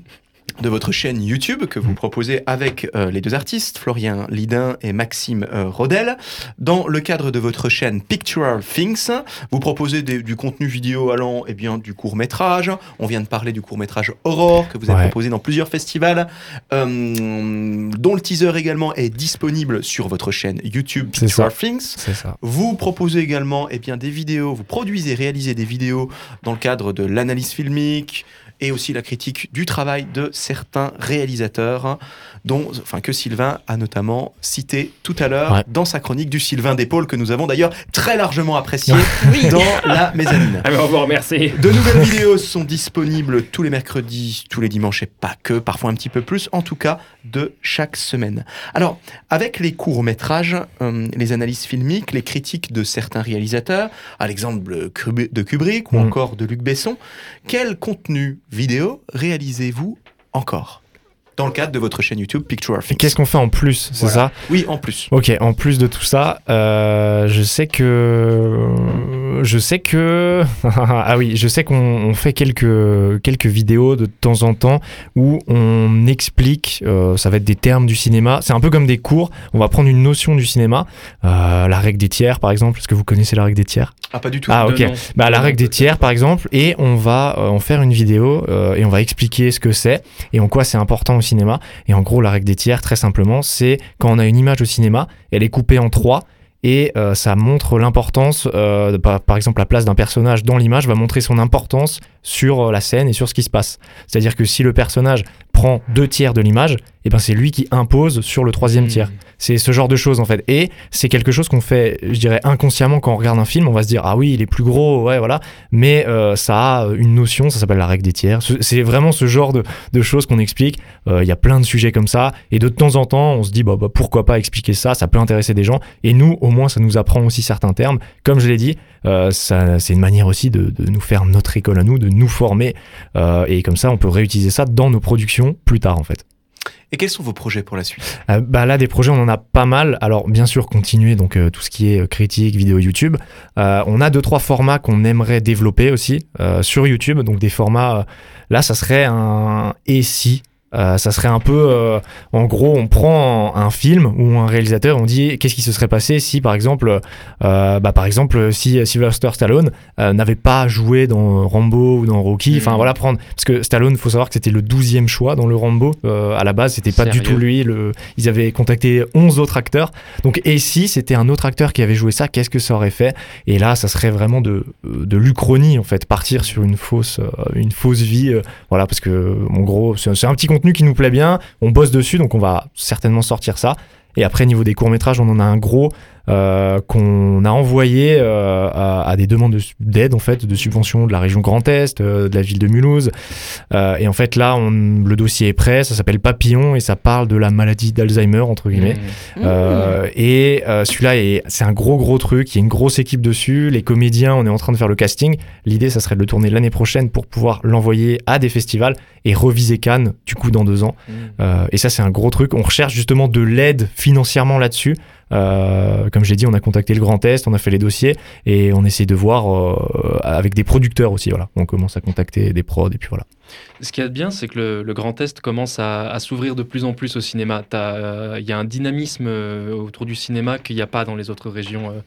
de votre chaîne YouTube que vous proposez avec euh, les deux artistes, Florian Lidin et Maxime euh, Rodel. Dans le cadre de votre chaîne Pictural Things, vous proposez des- du contenu vidéo allant eh bien, du court métrage. On vient de parler du court métrage Aurore que vous avez Ouais. proposé dans plusieurs festivals, euh, dont le teaser également est disponible sur votre chaîne YouTube Pictural. Things. Ça. Vous proposez également eh bien, des vidéos, vous produisez, réalisez des vidéos dans le cadre de l'analyse filmique et aussi la critique du travail de certains réalisateurs, dont, enfin, que Sylvain a notamment cité tout à l'heure Ouais. dans sa chronique du Sylvain d'épaule que nous avons d'ailleurs très largement apprécié dans la mezzanine. Ah, on vous remercie. De nouvelles vidéos sont disponibles tous les mercredis, tous les dimanches et pas que, parfois un petit peu plus, en tout cas de chaque semaine. Alors, avec les courts-métrages, euh, les analyses filmiques, les critiques de certains réalisateurs, à l'exemple de Kubrick ou Mm. encore de Luc Besson, quel contenu vidéo réalisez-vous encore dans le cadre de votre chaîne YouTube Picture Things qu'est-ce qu'on fait en plus, c'est Voilà. ça Oui, en plus. Ok, en plus de tout ça, euh, je sais que je sais que ah oui, je sais qu'on on fait quelques quelques vidéos de temps en temps où on explique, euh, ça va être des termes du cinéma. C'est un peu comme des cours. On va prendre une notion du cinéma, euh, la règle des tiers par exemple. Est-ce que vous connaissez la règle des tiers? Ah, pas du tout. Ah ok. Bah, la règle des tiers, par exemple, et on va en faire une vidéo et on va expliquer ce que c'est et en quoi c'est important au Et en gros, la règle des tiers, très simplement, c'est quand on a une image au cinéma, elle est coupée en trois et euh, ça montre l'importance, euh, par exemple, la place d'un personnage dans l'image va montrer son importance sur euh, la scène et sur ce qui se passe. C'est-à-dire que si le personnage prend deux tiers de l'image, et ben c'est lui qui impose sur le troisième Hmm. tiers. C'est ce genre de choses en fait. Et c'est quelque chose qu'on fait, je dirais, inconsciemment quand on regarde un film. On va se dire, ah oui, il est plus gros, ouais, voilà. Mais euh, ça a une notion, ça s'appelle la règle des tiers. Ce- C'est vraiment ce genre de, de choses qu'on explique. Euh, Il y a plein de sujets comme ça. Et de temps en temps, on se dit, bah, bah, pourquoi pas expliquer ça? Ça peut intéresser des gens. Et nous, au moins, ça nous apprend aussi certains termes. Comme je l'ai dit, euh, c'est une manière aussi de, de nous faire notre école à nous, de nous former. Et comme ça, on peut réutiliser ça dans nos productions plus tard, en fait. Et quels sont vos projets pour la suite? Euh, bah là, des projets, on en a pas mal. Alors, bien sûr, continuer donc euh, tout ce qui est euh, critique, vidéo YouTube. On a deux trois formats qu'on aimerait développer aussi sur YouTube. Donc des formats. là, ça serait un et si. Euh, ça serait un peu, euh, en gros, on prend un film ou un réalisateur, on dit qu'est-ce qui se serait passé si, par exemple, euh, bah, par exemple, si Sylvester Stallone n'avait pas joué dans Rambo ou dans Rocky. Enfin Mhm. voilà, prendre parce que Stallone, faut savoir que c'était le 12e choix dans le Rambo. À la base, c'était pas du tout lui. Le, ils avaient contacté 11 autres acteurs. Donc, et si c'était un autre acteur qui avait joué ça, qu'est-ce que ça aurait fait? Et là, ça serait vraiment de, de l'uchronie, en fait, partir sur une fausse, une fausse vie. voilà, parce que, en gros, c'est c'est un petit contenu qui nous plaît bien. On bosse dessus, donc on va certainement sortir ça. Et après, niveau des courts-métrages, on en a un gros euh, qu'on a envoyé euh, à, à des demandes de- d'aide, en fait, de subventions de la région Grand Est, euh, de la ville de Mulhouse. Et en fait, là, on, le dossier est prêt. Ça s'appelle Papillon et ça parle de la maladie d'Alzheimer, entre guillemets. Mmh. Et celui-là, est- c'est un gros gros truc. Il y a une grosse équipe dessus. Les comédiens, on est en train de faire le casting. L'idée, ça serait de le tourner l'année prochaine pour pouvoir l'envoyer à des festivals et reviser Cannes, du coup, dans deux ans. Mmh. Et ça, c'est un gros truc. On recherche justement de l'aide financièrement là-dessus. Euh, comme j'ai dit, on a contacté le Grand Est, on a fait les dossiers et on essaie de voir euh, avec des producteurs aussi. Voilà, on commence à contacter des prods et puis voilà. Ce qui est bien, c'est que le, le Grand Est commence à, à s'ouvrir de plus en plus au cinéma. T'as, euh, Il y a un dynamisme euh, autour du cinéma qu'il n'y a pas dans les autres régions. euh.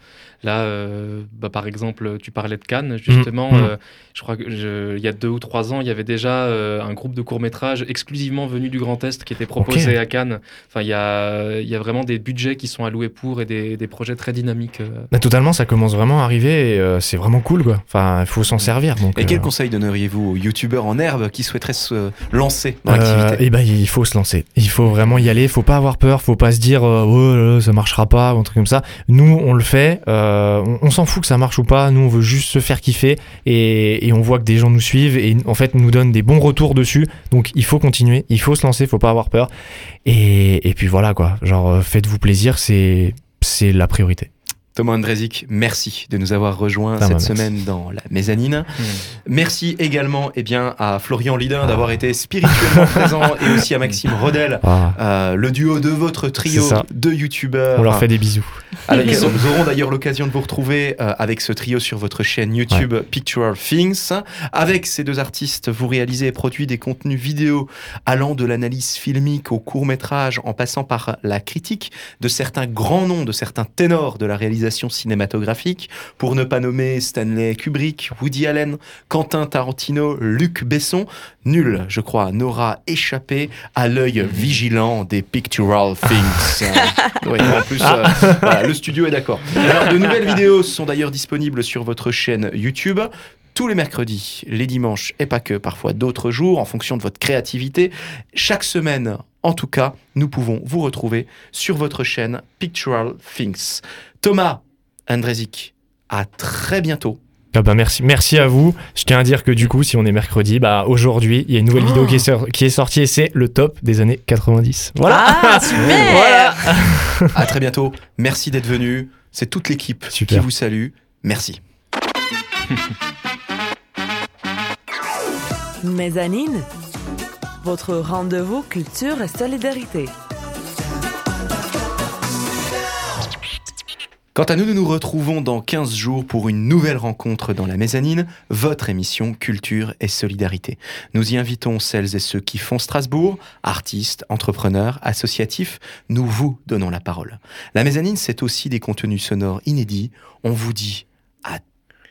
Là, euh, bah, par exemple, tu parlais de Cannes, justement. Mhm. euh, je crois que je- il y a deux ou trois ans, il y avait déjà euh, un groupe de courts-métrages exclusivement venu du Grand Est qui était proposé à Cannes. Enfin, il y a, il y a vraiment des budgets qui sont alloués pour et des, des projets très dynamiques. euh. Bah, totalement, ça commence vraiment à arriver et euh, c'est vraiment cool quoi. Enfin, il faut s'en servir. Donc, Et quel euh, conseil donneriez-vous aux youtubeurs en herbe qui souhaiteraient se lancer dans l'activité et ben il faut se lancer. Il faut vraiment y aller. Faut pas avoir peur. Faut pas se dire euh, oh ça marchera pas ou un truc comme ça. Nous on le fait. euh, on, on s'en fout que ça marche ou pas. Nous on veut juste se faire kiffer et, et on voit que des gens nous suivent et en fait nous donnent des bons retours dessus. Donc il faut continuer. Il faut se lancer. Faut pas avoir peur. Et, et puis voilà quoi. Genre euh, faites-vous plaisir. C'est c'est la priorité. Thomas Andrezic, merci de nous avoir rejoints cette merci. semaine dans la mezzanine. Mmh. Merci également eh bien, à Florian Lidin d'avoir été spirituellement présent et aussi à Maxime Rodel, Ah, euh, le duo de votre trio de youtubeurs. on leur fait des bisous. Nous aurons d'ailleurs l'occasion de vous retrouver euh, avec ce trio sur votre chaîne YouTube Pictural Things. Avec ces deux artistes, vous réalisez et produisez des contenus vidéo allant de l'analyse filmique au court métrage, en passant par la critique de certains grands noms, de certains ténors de la réalisation cinématographique, pour ne pas nommer Stanley Kubrick, Woody Allen, Quentin Tarantino, Luc Besson. Nul, je crois, n'aura échappé à l'œil vigilant des Pictural Things. Oui, en plus, euh, voilà, le studio est d'accord. Alors, de nouvelles vidéos sont d'ailleurs disponibles sur votre chaîne YouTube. Tous les mercredis, les dimanches et pas que, parfois d'autres jours, en fonction de votre créativité. Chaque semaine, en tout cas, nous pouvons vous retrouver sur votre chaîne Pictural Things. Thomas Andrezik, à très bientôt. Ah bah merci, merci à vous. Je tiens à dire que du coup, si on est mercredi, bah aujourd'hui, il y a une nouvelle vidéo qui est, sor- qui est sortie et c'est le top des années 90. Voilà. Ah, super Voilà. À très bientôt. Merci d'être venu. C'est toute l'équipe qui vous salue. Merci. Mezzanine, votre rendez-vous culture et solidarité. Quant à nous, nous nous retrouvons dans 15 jours pour une nouvelle rencontre dans la mezzanine, votre émission Culture et Solidarité. Nous y invitons celles et ceux qui font Strasbourg, artistes, entrepreneurs, associatifs, nous vous donnons la parole. La mezzanine, c'est aussi des contenus sonores inédits. On vous dit à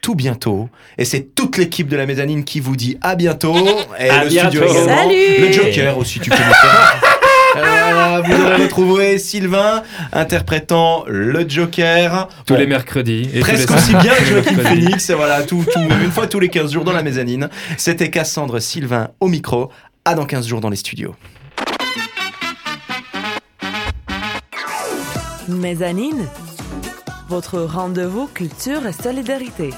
tout bientôt. Et c'est toute l'équipe de la mezzanine qui vous dit à bientôt. Et À le studio bientôt. également. Salut Le Joker aussi, tu peux le faire. Voilà, vous aurez retrouvé Sylvain interprétant le Joker. Tous Bon, les mercredis. Et Presque tous les aussi bien que Joaquin. Phoenix, voilà, tout, tout- une fois tous les 15 jours dans la mezzanine. C'était Cassandre Sylvain au micro. À dans 15 jours dans les studios. Mezzanine, votre rendez-vous culture et solidarité.